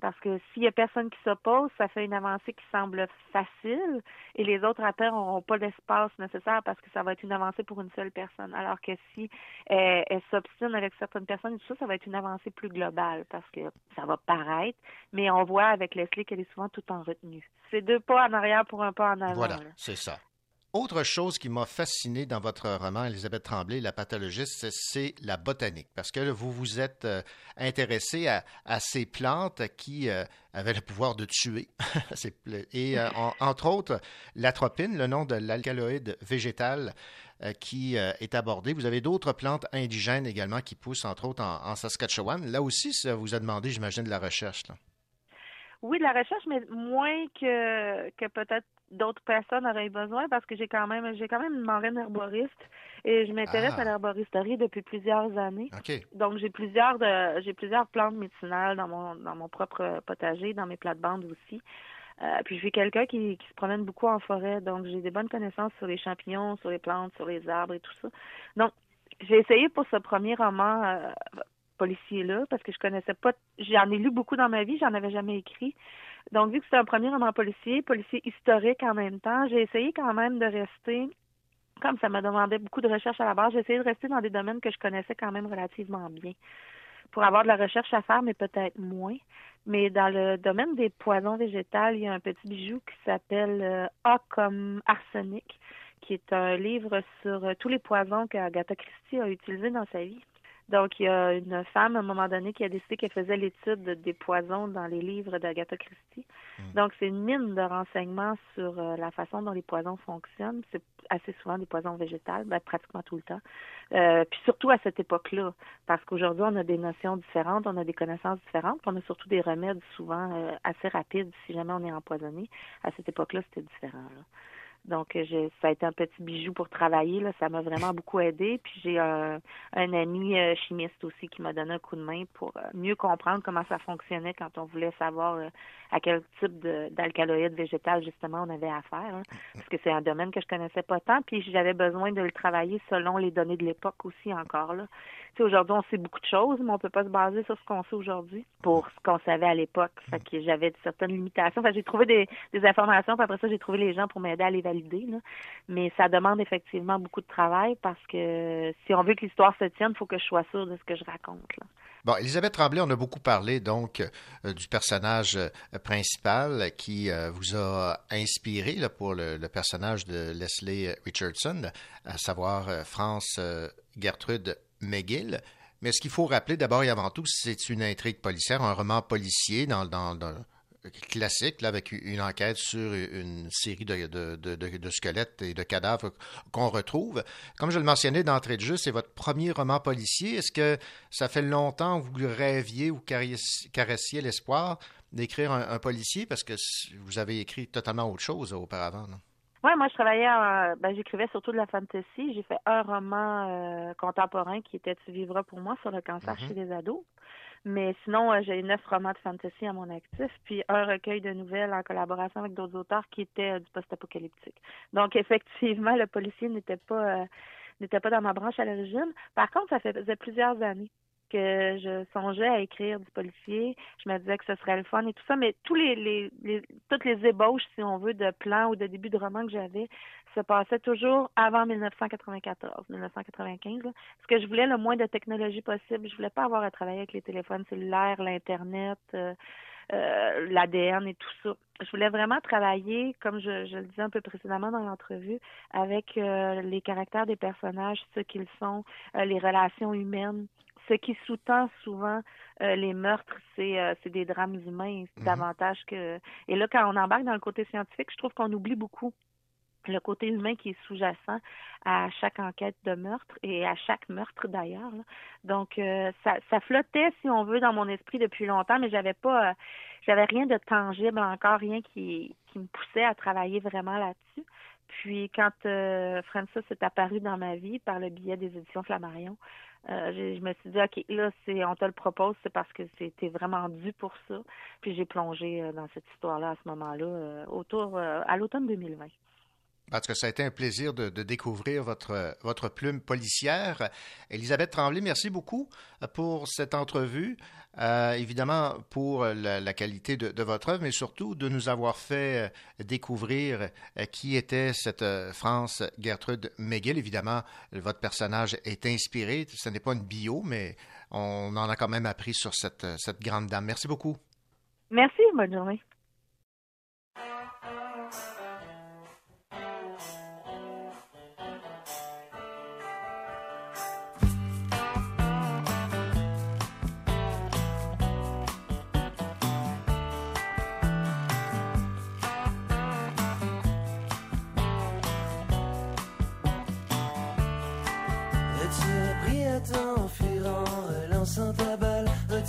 Parce que s'il y a personne qui s'oppose, ça fait une avancée qui semble facile et les autres après n'auront pas l'espace nécessaire parce que ça va être une avancée pour une seule personne. Alors que si elle, elle s'obstine avec certaines personnes tout ça, ça va être une avancée plus globale parce que ça va paraître, mais on voit avec Leslie qu'elle est souvent tout en retenue. C'est deux pas en arrière pour un pas en avant. Voilà, là. c'est ça. Autre chose qui m'a fasciné dans votre roman, Elisabeth Tremblay, La pathologiste, c'est- la botanique. Parce que vous vous êtes euh, intéressé à, ces plantes qui euh, avaient le pouvoir de tuer. Et euh, en- entre autres, l'atropine, le nom de l'alcaloïde végétal qui est abordé. Vous avez d'autres plantes indigènes également qui poussent, entre autres, en, Saskatchewan. Là aussi, ça vous a demandé, j'imagine, de la recherche. Oui, de la recherche, mais moins que, que peut-être d'autres personnes auraient besoin parce que j'ai quand même j'ai quand même une marraine herboriste et je m'intéresse Ah. à l'herboristerie depuis plusieurs années. Donc j'ai plusieurs de j'ai plusieurs plantes médicinales dans mon dans mon propre potager, dans mes plates-bandes aussi. Euh, puis je suis quelqu'un qui, qui se promène beaucoup en forêt, donc j'ai des bonnes connaissances sur les champignons, sur les plantes, sur les arbres et tout ça. Donc j'ai essayé pour ce premier roman euh, policier-là, parce que je connaissais pas j'en ai lu beaucoup dans ma vie, j'en avais jamais écrit. Donc vu que c'est un premier roman policier, policier historique en même temps, j'ai essayé quand même de rester comme ça me demandait beaucoup de recherche à la base, j'ai essayé de rester dans des domaines que je connaissais quand même relativement bien pour avoir de la recherche à faire, mais peut-être moins. Mais dans le domaine des poisons végétaux, il y a un petit bijou qui s'appelle euh, A comme arsenic, qui est un livre sur euh, tous les poisons qu'Agatha Christie a utilisés dans sa vie. Donc, il y a une femme, à un moment donné, qui a décidé qu'elle faisait l'étude des poisons dans les livres d'Agatha Christie. Donc, c'est une mine de renseignements sur euh, la façon dont les poisons fonctionnent. C'est assez souvent des poisons végétaux, ben, pratiquement tout le temps. Euh, puis surtout à cette époque-là, parce qu'aujourd'hui, on a des notions différentes, on a des connaissances différentes, puis on a surtout des remèdes souvent euh, assez rapides si jamais on est empoisonné. À cette époque-là, c'était différent. là. Donc, euh, j'ai, ça a été un petit bijou pour travailler. Là. Ça m'a vraiment beaucoup aidé. Puis j'ai un, un ami euh, chimiste aussi qui m'a donné un coup de main pour euh, mieux comprendre comment ça fonctionnait quand on voulait savoir à quel type de, d'alcaloïde végétal justement on avait affaire. hein. Parce que c'est un domaine que je connaissais pas tant. Puis j'avais besoin de le travailler selon les données de l'époque aussi encore. Là. Aujourd'hui, on sait beaucoup de choses, mais on peut pas se baser sur ce qu'on sait aujourd'hui pour ce qu'on savait à l'époque. Fait que j'avais certaines limitations. Fait j'ai trouvé des, informations, puis après ça, j'ai trouvé les gens pour m'aider à les valider. Mais ça demande effectivement beaucoup de travail parce que si on veut que l'histoire se tienne, il faut que je sois sûre de ce que je raconte. Bon, Elisabeth Tremblay, on a beaucoup parlé donc euh, du personnage euh, principal qui euh, vous a inspiré pour le, personnage de Leslie Richardson, à savoir France Gertrude Mais ce qu'il faut rappeler d'abord et avant tout, c'est une intrigue policière, un roman policier dans, classique, là, avec une enquête sur une série de, squelettes et de cadavres qu'on retrouve. Comme je le mentionnais d'entrée de jeu, c'est votre premier roman policier. Est-ce que ça fait longtemps que vous rêviez ou caress- caressiez l'espoir d'écrire un, un policier? Parce que vous avez écrit totalement autre chose auparavant. non? Ouais, moi je travaillais, en- ben, j'écrivais surtout de la fantasy. J'ai fait un roman euh, contemporain qui était Tu vivras pour moi sur le cancer Mhm. chez les ados. Mais sinon, euh, j'ai neuf romans de fantasy à mon actif, puis un recueil de nouvelles en collaboration avec d'autres auteurs qui étaient euh, du post-apocalyptique. Donc effectivement, le policier n'était pas n'était pas dans ma branche à l'origine. Par contre, ça faisait plusieurs années que je songeais à écrire du policier. Je me disais que ce serait le fun et tout ça, mais tous les, toutes les ébauches, si on veut, de plans ou de début de roman que j'avais se passaient toujours avant 1994, 1995. là. Parce que je voulais le moins de technologie possible. Je voulais pas avoir à travailler avec les téléphones cellulaires, l'internet. euh, euh, l'ADN et tout ça. Je voulais vraiment travailler, comme je, je le disais un peu précédemment dans l'entrevue, avec euh, les caractères des personnages, ce qu'ils sont, euh, les relations humaines, ce qui sous-tend souvent les meurtres, c'est c'est des drames humains Mhm. davantage que. Et là, quand on embarque dans le côté scientifique, je trouve qu'on oublie beaucoup le côté humain qui est sous-jacent à chaque enquête de meurtre et à chaque meurtre d'ailleurs. Donc euh, ça, ça flottait, si on veut, dans mon esprit depuis longtemps, mais j'avais pas, euh, j'avais rien de tangible encore, rien qui, qui me poussait à travailler vraiment là-dessus. Puis quand euh, Francis est apparu dans ma vie par le biais des éditions Flammarion, euh, je me suis dit ok là c'est on te le propose c'est parce que c'était vraiment dû pour ça. Puis j'ai plongé euh, dans cette histoire là à ce moment là autour euh, à l'automne 2020 Tout cas, ça a été un plaisir de, découvrir votre, votre plume policière. Elisabeth Tremblay, merci beaucoup euh, pour cette entrevue. Euh, évidemment, pour la, qualité de, votre œuvre, mais surtout de nous avoir fait euh, découvrir qui était cette France Gertrude McGill. Évidemment, votre personnage est inspiré. Ce n'est pas une bio, mais on en a quand même appris sur cette, cette grande dame. Merci beaucoup. merci bonne journée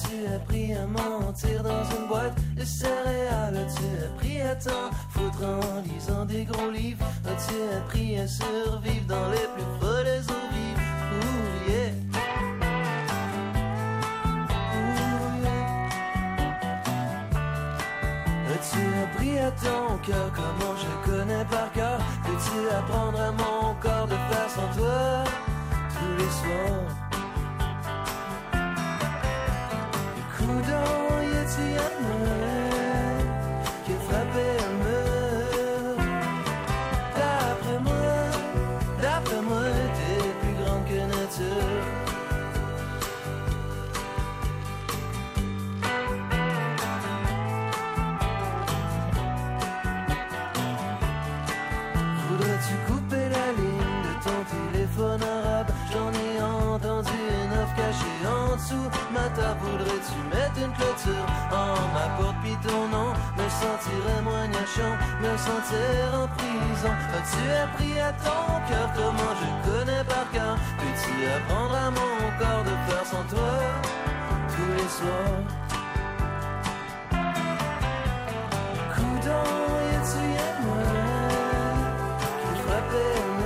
balle As-tu appris à mentir dans une boîte de céréales? As-tu appris à t'en foutre en lisant des gros livres? As-tu appris à survivre dans les plus folles eaux vives Ouh, yeah. Ouh, yeah. As-tu appris à ton cœur comment je connais par cœur? Peux-tu apprendre à mon corps de faire sans toi tous les soirs? Coudon, y a-tu un mur qui a frappé dessous Ma voudrais-tu mettre une clôture en ma porte? Puis ton nom me sentirait moins gnachant Me sentir en prison. As-tu appris à ton cœur comment je connais par cœur? Peux-tu apprendre à mon corps de faire sans toi Tous les soirs? Coudon, y a-tu moyen qui frappait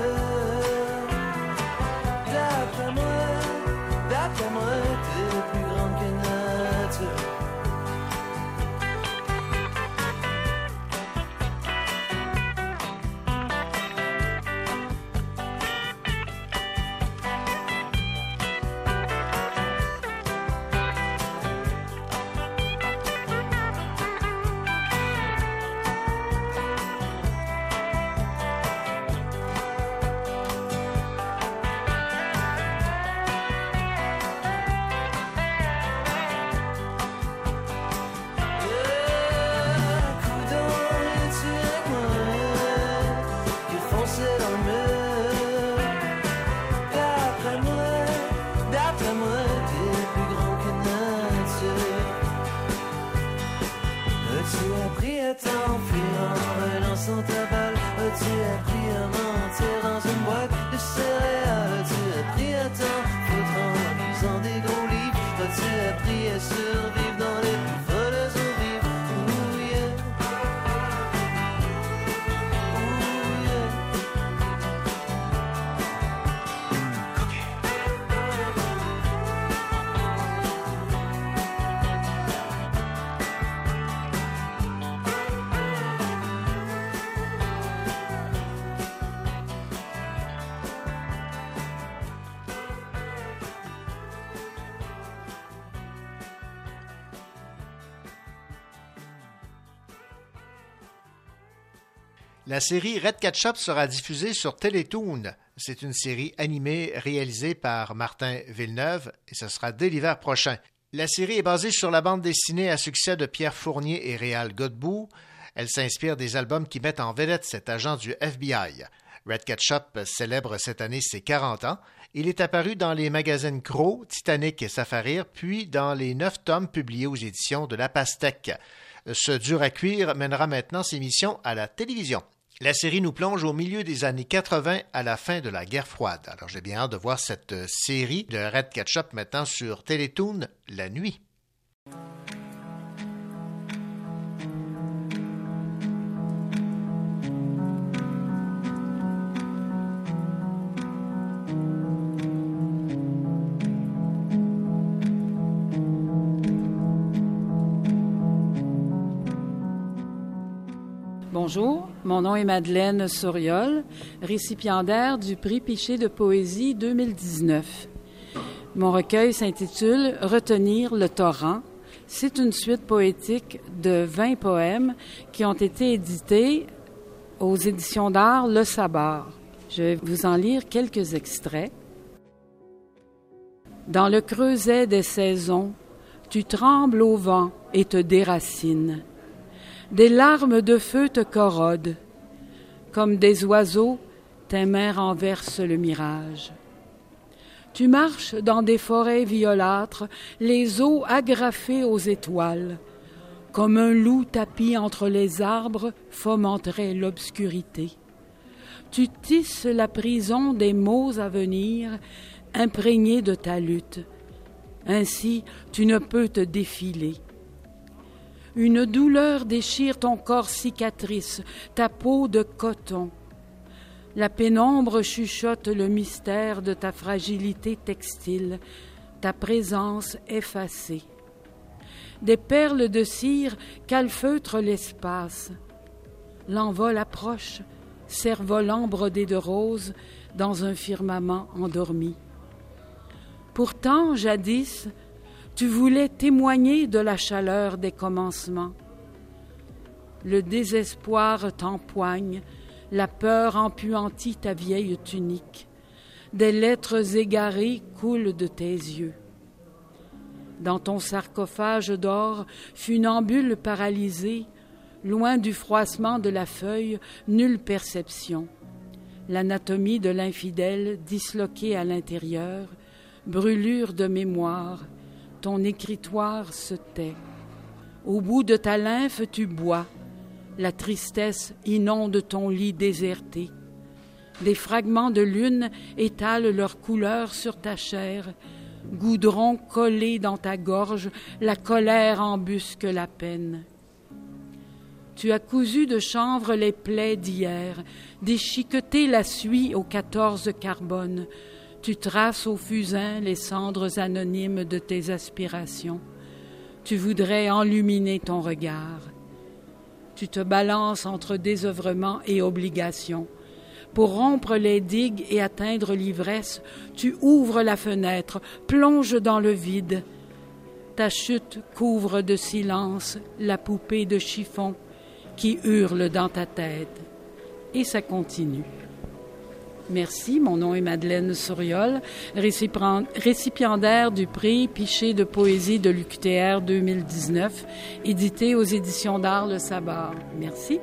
série Red Ketchup sera diffusée sur Télétoon. C'est une série animée réalisée par Martin Villeneuve et ce sera dès l'hiver prochain. La série est basée sur la bande dessinée à succès de Pierre Fournier et Réal Godbout. Elle s'inspire des albums qui mettent en vedette cet agent du FBI. Red Ketchup célèbre cette année ses 40 ans. Il est apparu dans les magazines Crow, Titanic et Safarir, puis dans les neuf tomes publiés aux éditions de La Pastèque. Ce dur à cuire mènera maintenant ses missions à la télévision. La série nous plonge au milieu des années 80 à la fin de la guerre froide. Alors j'ai bien hâte de voir cette série de Red Ketchup maintenant sur Télétoon la nuit. Bonjour, mon nom est Madeleine Soriol, récipiendaire du prix Piché de poésie 2019. Mon recueil s'intitule Retenir le torrent. C'est une suite poétique de 20 poèmes qui ont été édités aux éditions d'art Le Sabbat. Je vais vous en lire quelques extraits. Dans le creuset des saisons, tu trembles au vent et te déracines. Des larmes de feu te corrodent. Comme des oiseaux, tes mains renversent le mirage. Tu marches dans des forêts violâtres, les eaux agrafées aux étoiles. Comme un loup tapis entre les arbres fomenterait l'obscurité. Tu tisses la prison des mots à venir, imprégné de ta lutte. Ainsi, tu ne peux te défiler. Une douleur déchire ton corps cicatrice, ta peau de coton. La pénombre chuchote le mystère de ta fragilité textile, ta présence effacée. Des perles de cire calfeutrent l'espace. L'envol approche, cerf-volant brodé de roses dans un firmament endormi. Pourtant, jadis, tu voulais témoigner de la chaleur des commencements. Le désespoir t'empoigne, la peur empuantit ta vieille tunique. Des lettres égarées coulent de tes yeux. Dans ton sarcophage d'or, funambule paralysé, loin du froissement de la feuille, nulle perception. L'anatomie de l'infidèle disloquée à l'intérieur, brûlure de mémoire, ton écritoire se tait. Au bout de ta lymphe, tu bois. La tristesse inonde ton lit déserté. Des fragments de lune étalent leur couleur sur ta chair. Goudron collé dans ta gorge, la colère embusque la peine. Tu as cousu de chanvre les plaies d'hier, déchiqueté la suie aux quatorze carbones, tu traces au fusain les cendres anonymes de tes aspirations. Tu voudrais enluminer ton regard. Tu te balances entre désœuvrement et obligation. Pour rompre les digues et atteindre l'ivresse, tu ouvres la fenêtre, plonges dans le vide. Ta chute couvre de silence la poupée de chiffon qui hurle dans ta tête. Et ça continue. Merci. Mon nom est Madeleine Souriol, récipiendaire du prix Piché de poésie de l'UQTR 2019, édité aux éditions d'art Le Sabbat. Merci.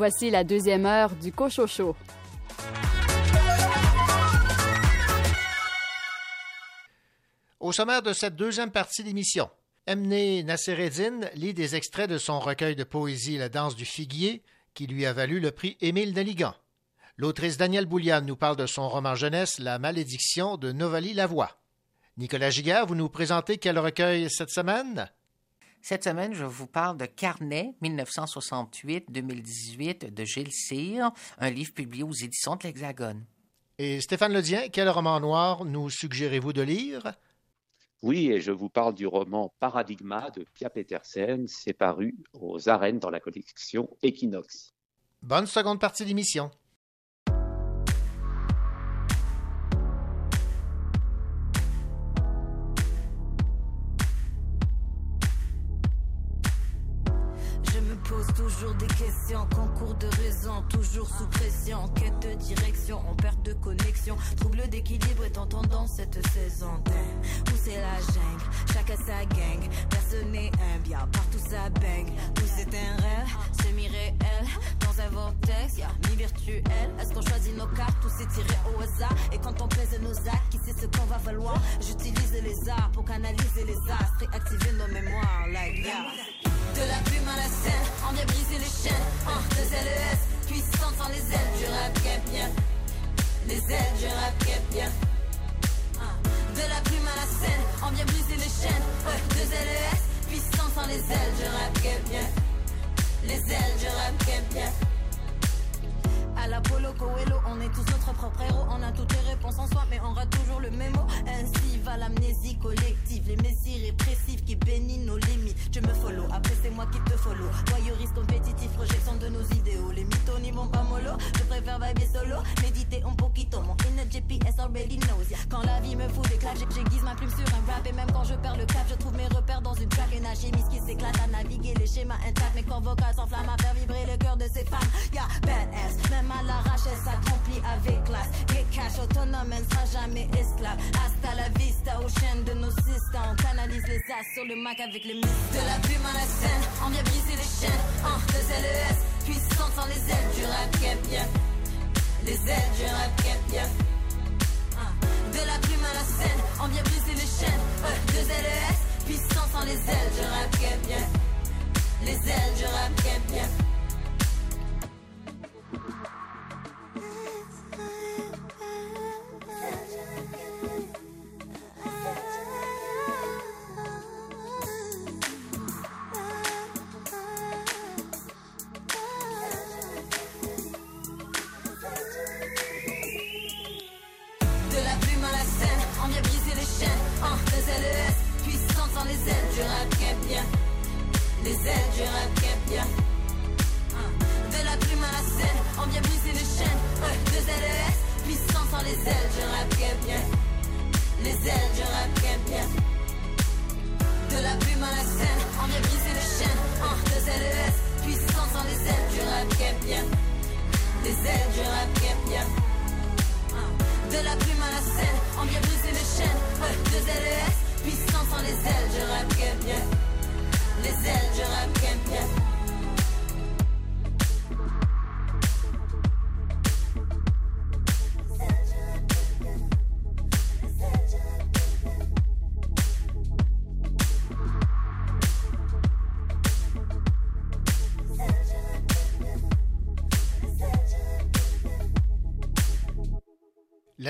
Voici la deuxième heure du Cochocho. Au sommaire de cette deuxième partie d'émission, Emné Nassereddin lit des extraits de son recueil de poésie La danse du figuier, qui lui a valu le prix Émile Nelligan. L'autrice Danielle Bouliane nous parle de son roman jeunesse La malédiction de Novali Lavoie. Nicolas Giguère, vous nous présentez quel recueil cette semaine? Cette semaine, je vous parle de Carnet 1968-2018 de Gilles Cyr, un livre publié aux éditions de l'Hexagone. Et Stéphane Ledien, quel roman noir nous suggérez-vous de lire? Oui, et je vous parle du roman Paradigma de Pia Petersen. C'est paru aux arènes dans la collection Equinox. Bonne seconde partie d'émission. Toujours des questions, concours de raison, toujours sous pression, quête de direction, en perte de connexion, trouble d'équilibre est en tendance cette saison. Où c'est la jungle, chacun sa gang, personne n'est un bien, partout ça bang. Où c'est un rêve, semi-réel, dans un vortex, mi-virtuel. Est-ce qu'on choisit nos cartes ou c'est tiré au hasard? Et quand on pèse nos actes, qui sait ce qu'on va valoir? J'utilise les arts pour canaliser les astres et activer nos mémoires, like yeah. De la plume à la scène, on vient briser les chaînes. Un, deux LES, puissante sans les ailes du rap bien. Les ailes du rap bien. De la plume à la scène, on vient briser les chaînes. Un, deux LES, puissante sans les ailes du rap bien. Les ailes du rap bien. À la Polo Coelho, on est tous notre propre héros. On a toutes les réponses en soi, mais on rate toujours le mémo. Ainsi va l'amnésie collective, les messies répressifs qui bénissent nos limites. Je me follow, après c'est moi qui te follow. Voyeurisme compétitif, projection de nos idéaux. Les mythos n'y vont pas mollo, je préfère vibrer solo. Méditer un poquito, mon inner GPS already knows. Quand la vie me fout des claques, j'aiguise ma plume sur un rap. Et même quand je perds le cap, je trouve mes repères dans une track. Énergie qui s'éclate à naviguer les schémas intacts. Mes corps vocaux s'enflamment à faire vibrer le cœur de ces femmes. Yeah, badass, même à l'arrache, elle s'accomplit avec classe. Get cash autonome, elle sera jamais esclave. Hasta la vista, aux chaînes de nos systèmes. On canalise les as sur le Mac avec les mythes. De la plume à la scène, on vient briser les chaînes. Un, deux LES, puissante sans les ailes du rap bien. Les ailes du rap bien. De la plume à la scène, on vient briser les chaînes. Un, deux LES, puissant sans les ailes du rap bien. Les ailes du rap bien. Les ailes du rap bien. De la plume à la scène, on vient briser les chaînes. Euh, deux LES, puissant sans les ailes du rap bien. Les ailes du rap bien. De la plume à la scène, on vient briser les chaînes. Un, deux LES, puissant sans les ailes du rap bien. Les ailes du rap bien. De la plume à la scène, on vient briser les chaînes. Euh, deux LES, puissant sans les ailes du rap bien les ailes du rap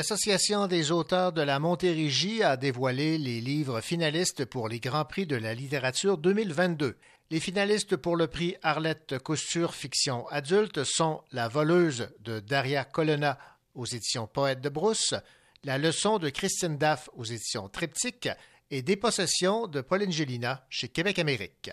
L'Association des auteurs de la Montérégie a dévoilé les livres finalistes pour les Grands Prix de la littérature 2022. Les finalistes pour le prix Arlette Couture Fiction Adulte sont La voleuse de Daria Colonna aux éditions Poète de Brousse, La leçon de Christine Daff aux éditions Triptyque et Dépossession de Pauline Gélina chez Québec Amérique.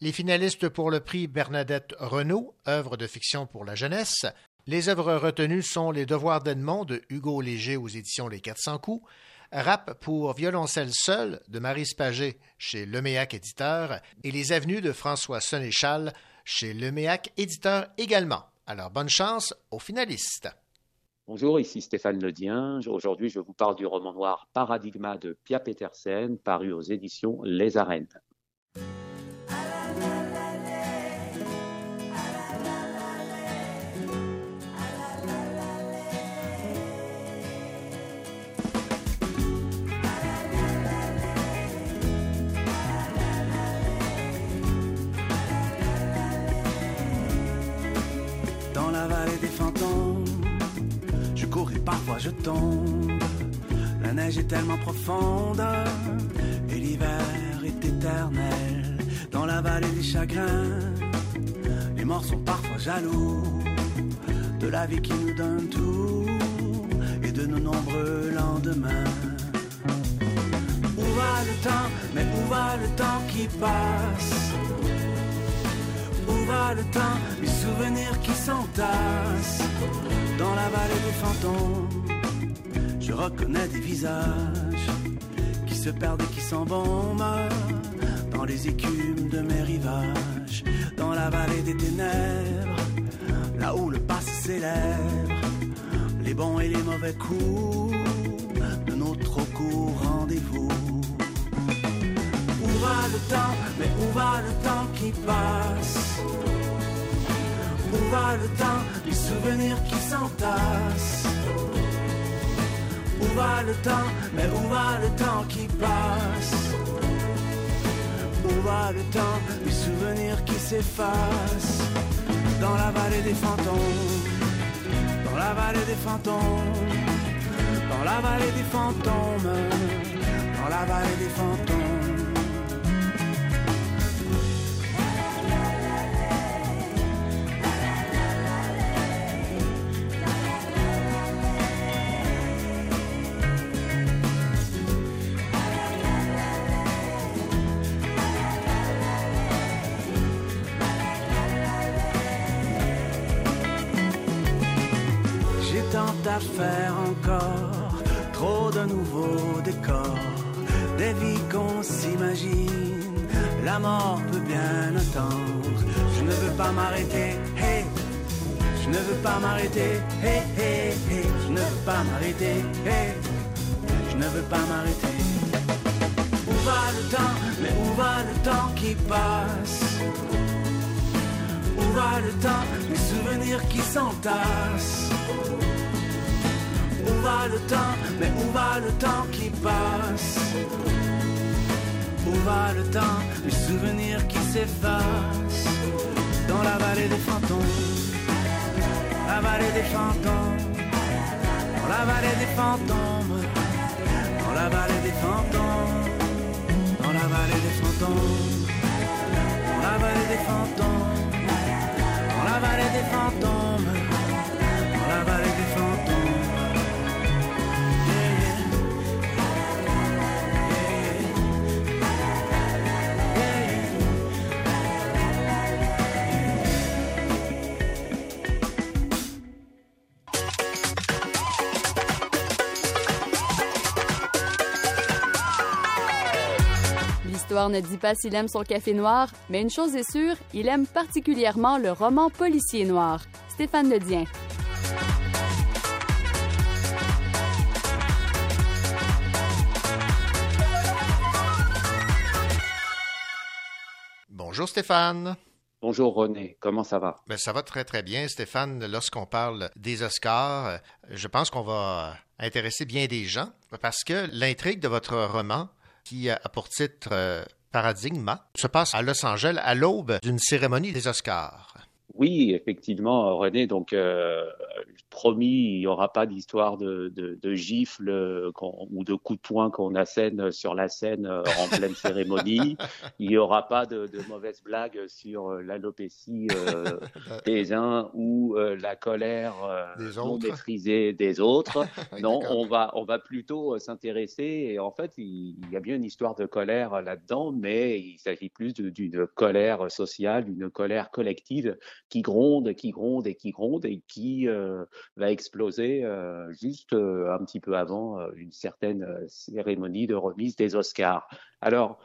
Les finalistes pour le prix Bernadette Renaud, œuvre de fiction pour la jeunesse, les œuvres retenues sont Les Devoirs d'Edmond de Hugo Léger aux éditions Les 400 coups, Rap pour violoncelle seul de Marie Spaget chez Leméac Éditeur et Les Avenues de François Sénéchal chez Leméac Éditeur également. Alors bonne chance aux finalistes. Bonjour, ici Stéphane Ledien. Aujourd'hui, je vous parle du roman noir Paradigma de Pia Petersen, paru aux éditions Les Arènes. L'orage tombe. La neige est tellement profonde et l'hiver est éternel. Dans la vallée des chagrins, les morts sont parfois jaloux de la vie qui nous donne tout et de nos nombreux lendemains. Où va le temps, mais où va le temps qui passe? Où va le temps, les souvenirs qui s'entassent Dans la vallée des fantômes, je reconnais des visages qui se perdent et qui s'embaument dans les écumes de mes rivages, dans la vallée des ténèbres, là où le passé célèbre les bons et les mauvais coups de nos trop courts rendez-vous. Où va le temps, mais où va le temps qui passe? Où va le temps, les souvenirs qui s'entassent Où va le temps, mais où va le temps qui passe? Où va le temps, les souvenirs qui s'effacent. Dans la vallée des fantômes. Dans la vallée des fantômes, dans la vallée des fantômes, dans la vallée des fantômes. Trop de nouveaux décors, des vies qu'on s'imagine, la mort peut bien attendre. Je ne veux pas m'arrêter, hey, je ne veux pas m'arrêter, hey, hey, hey, je ne veux pas m'arrêter, hey, je ne veux pas m'arrêter. Où va le temps, mais où va le temps qui passe? Où va le temps, les souvenirs qui s'entassent Où va le temps, mais où va le temps qui passe? Où va le temps, les souvenirs qui s'effacent Dans la vallée des fantômes. La vallée des fantômes. Dans la vallée des fantômes. Dans la vallée des fantômes. Dans la vallée des fantômes. Dans la vallée des fantômes. Dans la vallée des fantômes Ne dit pas s'il aime son café noir, mais une chose est sûre, il aime particulièrement le roman policier noir. Stéphane Ledien. Bonjour Stéphane. Bonjour René, comment ça va? Ben, ça va très très bien Stéphane. Lorsqu'on parle des Oscars, euh, je pense qu'on va intéresser bien des gens parce que l'intrigue de votre roman, qui a pour titre euh, Paradigma, se passe à Los Angeles à l'aube d'une cérémonie des Oscars. Oui, effectivement, René. Donc, euh, promis, il n'y aura pas d'histoire de, de, de gifles qu'on- ou de coups de poing qu'on assène sur la scène euh, en pleine cérémonie. Il n'y aura pas de, de mauvaises blagues sur euh, l'alopécie euh, des uns ou euh, la colère euh, Des non maîtrisée des autres. Non, on va, on va plutôt euh, s'intéresser. Et en fait, il, il y a bien une histoire de colère euh, là-dedans, mais il s'agit plus d'une colère sociale, d'une colère collective qui gronde, qui gronde et qui gronde et qui euh, va exploser euh, juste euh, un petit peu avant euh, une certaine cérémonie de remise des Oscars. Alors,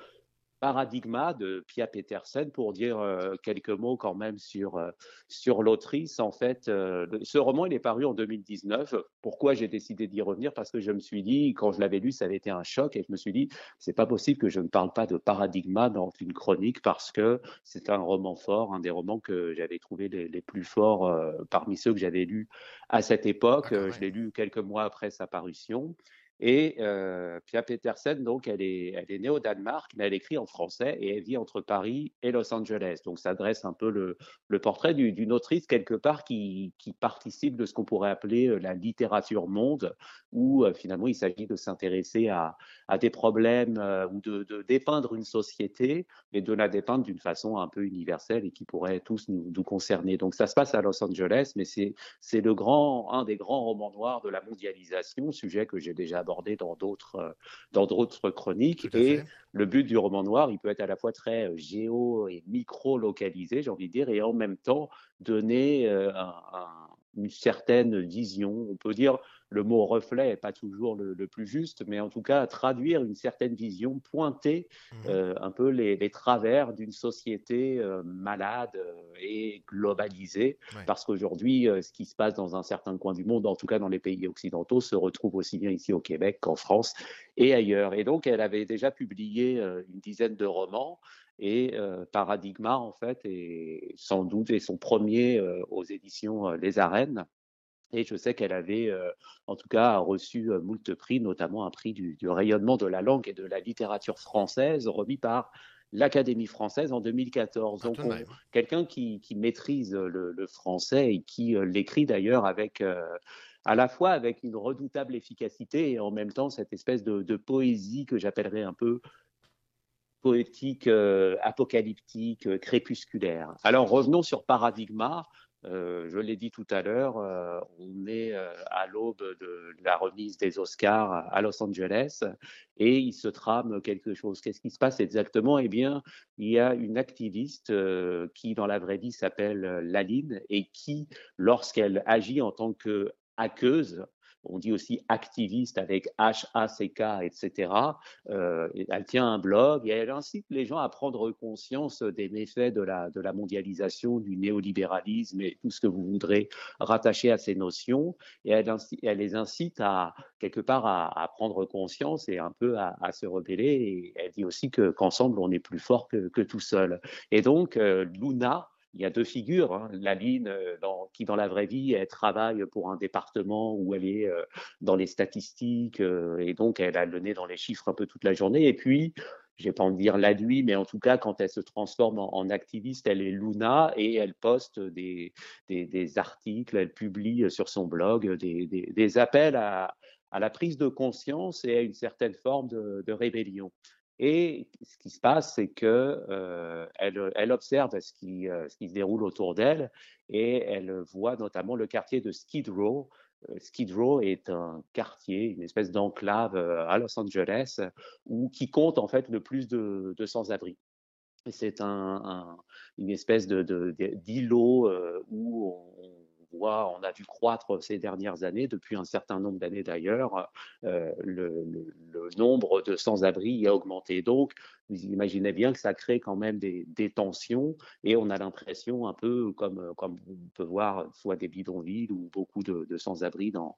Paradigma de Pia Petersen pour dire euh, quelques mots quand même sur euh, sur l'autrice. En fait, euh, ce roman il est paru en 2019. Pourquoi j'ai décidé d'y revenir? Parce que je me suis dit quand je l'avais lu, ça avait été un choc et je me suis dit c'est pas possible que je ne parle pas de Paradigma dans une chronique parce que c'est un roman fort, un des romans que j'avais trouvé les, les plus forts euh, parmi ceux que j'avais lus à cette époque. Euh, Je l'ai lu quelques mois après sa parution. Et euh, Pia Petersen, donc, elle est, elle est née au Danemark, mais elle écrit en français et elle vit entre Paris et Los Angeles. Donc, ça dresse un peu le, portrait d'une autrice, quelque part, qui, participe de ce qu'on pourrait appeler euh, la littérature monde, où euh, finalement, il s'agit de s'intéresser à, des problèmes ou de, dépeindre une société, mais de la dépeindre d'une façon un peu universelle et qui pourrait tous nous, nous concerner. Donc, ça se passe à Los Angeles, mais c'est le grand, un des grands romans noirs de la mondialisation, sujet que j'ai déjà abordé dans d'autres euh, dans d'autres chroniques. Et le but du roman noir, il peut être à la fois très euh, géo et micro localisé, j'ai envie de dire, et en même temps donner euh, un, un, une certaine vision. On peut dire le mot reflet n'est pas toujours le, le, plus juste, mais en tout cas traduire une certaine vision, pointer mmh. euh, un peu les, les travers d'une société euh, malade euh, et globalisée, ouais. parce qu'aujourd'hui, euh, ce qui se passe dans un certain coin du monde, en tout cas dans les pays occidentaux, se retrouve aussi bien ici au Québec qu'en France et ailleurs. Et donc, elle avait déjà publié une dizaine de romans. Et euh, Paradigma, en fait, est sans doute est son premier euh, aux éditions euh, Les Arènes. Et je sais qu'elle avait, euh, en tout cas, reçu euh, moult prix, notamment un prix du, du, rayonnement de la langue et de la littérature française, remis par l'Académie française en 2014. Donc, quelqu'un qui, qui, maîtrise le, le, français et qui euh, l'écrit d'ailleurs avec à la fois avec une redoutable efficacité et en même temps cette espèce de, de poésie que j'appellerais un peu poétique, euh, apocalyptique, euh, crépusculaire. Alors revenons sur Paradigma. Euh, je l'ai dit tout à l'heure, euh, on est euh, à l'aube de la remise des Oscars à Los Angeles et il se trame quelque chose. Qu'est-ce qui se passe exactement? Eh bien, il y a une activiste qui, dans la vraie vie, s'appelle Laline et qui, lorsqu'elle agit en tant que hackeuse, on dit aussi activiste avec H-A-C-K, etc. Euh, elle tient un blog et elle incite les gens à prendre conscience des méfaits de la, mondialisation, du néolibéralisme et tout ce que vous voudrez rattacher à ces notions. Et elle, les incite à, quelque part, à, prendre conscience et un peu à, se rebeller. Et elle dit aussi que, qu'ensemble, on est plus fort que, que tout seul. Et donc, euh, Luna, il y a deux figures. Hein. Laline, euh, dans, qui dans la vraie vie, elle travaille pour un département où elle est euh, dans les statistiques euh, et donc elle a le nez dans les chiffres un peu toute la journée. Et puis, je vais pas en dire la nuit, mais en tout cas, quand elle se transforme en, activiste, elle est Luna et elle poste des, articles, elle publie sur son blog des, appels à, la prise de conscience et à une certaine forme de, de rébellion. Et ce qui se passe, c'est que euh, observe ce qui, euh, ce qui se déroule autour d'elle et elle voit notamment le quartier de Skid Row. Euh, Skid Row est un quartier, une espèce d'enclave à Los Angeles, où qui compte en fait le plus de, de sans-abri. C'est un, un, une espèce de, d'îlot euh, où on, voit, on a vu croître ces dernières années, depuis un certain nombre d'années d'ailleurs, euh, le, nombre de sans-abri a augmenté. Donc, vous imaginez bien que ça crée quand même des, tensions et on a l'impression un peu comme, comme on peut voir soit des bidonvilles ou beaucoup de, sans-abri dans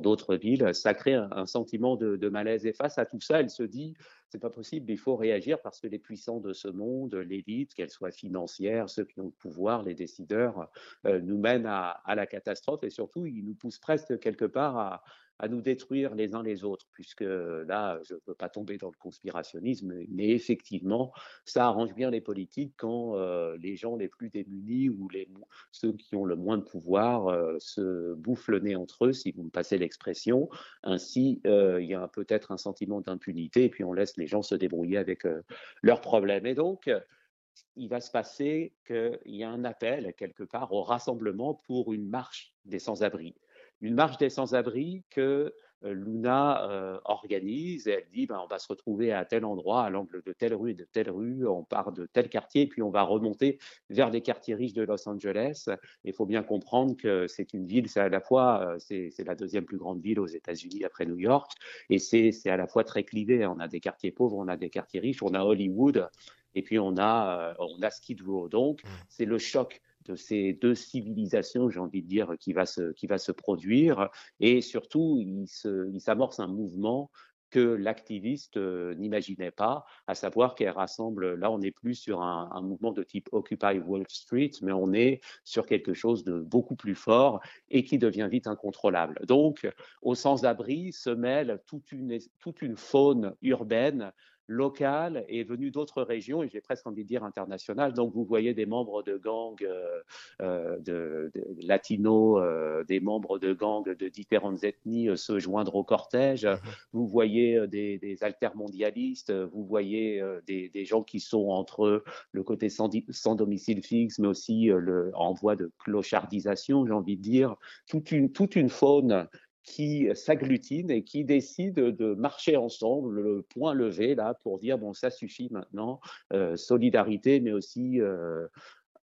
d'autres villes, ça crée un, un sentiment de, de, malaise. Et face à tout ça, elle se dit, c'est pas possible, il faut réagir parce que les puissants de ce monde, l'élite, qu'elle soit financière, ceux qui ont le pouvoir, les décideurs, euh, nous mènent à, à la catastrophe et surtout, ils nous poussent presque quelque part à, à nous détruire les uns les autres, puisque là, je ne veux pas tomber dans le conspirationnisme, mais effectivement, ça arrange bien les politiques quand euh, les gens les plus démunis ou ceux qui ont le moins de pouvoir euh, se bouffent le nez entre eux, si vous me passez l'expression. Ainsi, euh, il y a peut-être un sentiment d'impunité, et puis on laisse les gens se débrouiller avec euh, leurs problèmes. Et donc, il va se passer qu'il y a un appel quelque part au rassemblement pour une marche des sans-abri une marche des sans-abri que euh, Luna euh, organise et elle dit ben, on va se retrouver à tel endroit, à l'angle de telle rue et de telle rue, on part de tel quartier, puis on va remonter vers les quartiers riches de Los Angeles. Il faut bien comprendre que c'est une ville, c'est à la fois, euh, c'est la deuxième plus grande ville aux États-Unis après New York, et c'est à la fois très clivé. On a des quartiers pauvres, on a des quartiers riches, on a Hollywood, et puis on a, on a Skid Row. Donc, mmh. c'est le choc de ces deux civilisations, j'ai envie de dire, qui va se, qui va se produire. Et surtout, il s'amorce un mouvement que l'activiste euh, n'imaginait pas, à savoir qu'elle rassemble, là on n'est plus sur un, mouvement de type Occupy Wall Street, mais on est sur quelque chose de beaucoup plus fort et qui devient vite incontrôlable. Donc, au sans-abri se mêle toute une, toute une faune urbaine local et venu d'autres régions, et j'ai presque envie de dire internationales. Donc, vous voyez des membres de gangs euh, euh, de, de latinos, euh, des membres de gangs de différentes ethnies euh, se joindre au cortège. Mm-hmm. Vous voyez des, des altermondialistes, vous voyez des, des, gens qui sont entre le côté sans, sans domicile fixe, mais aussi le, en voie de clochardisation, j'ai envie de dire. Toute une, toute une faune qui s'agglutinent et qui décident de marcher ensemble, le point levé là, pour dire bon, ça suffit maintenant, euh, solidarité, mais aussi euh,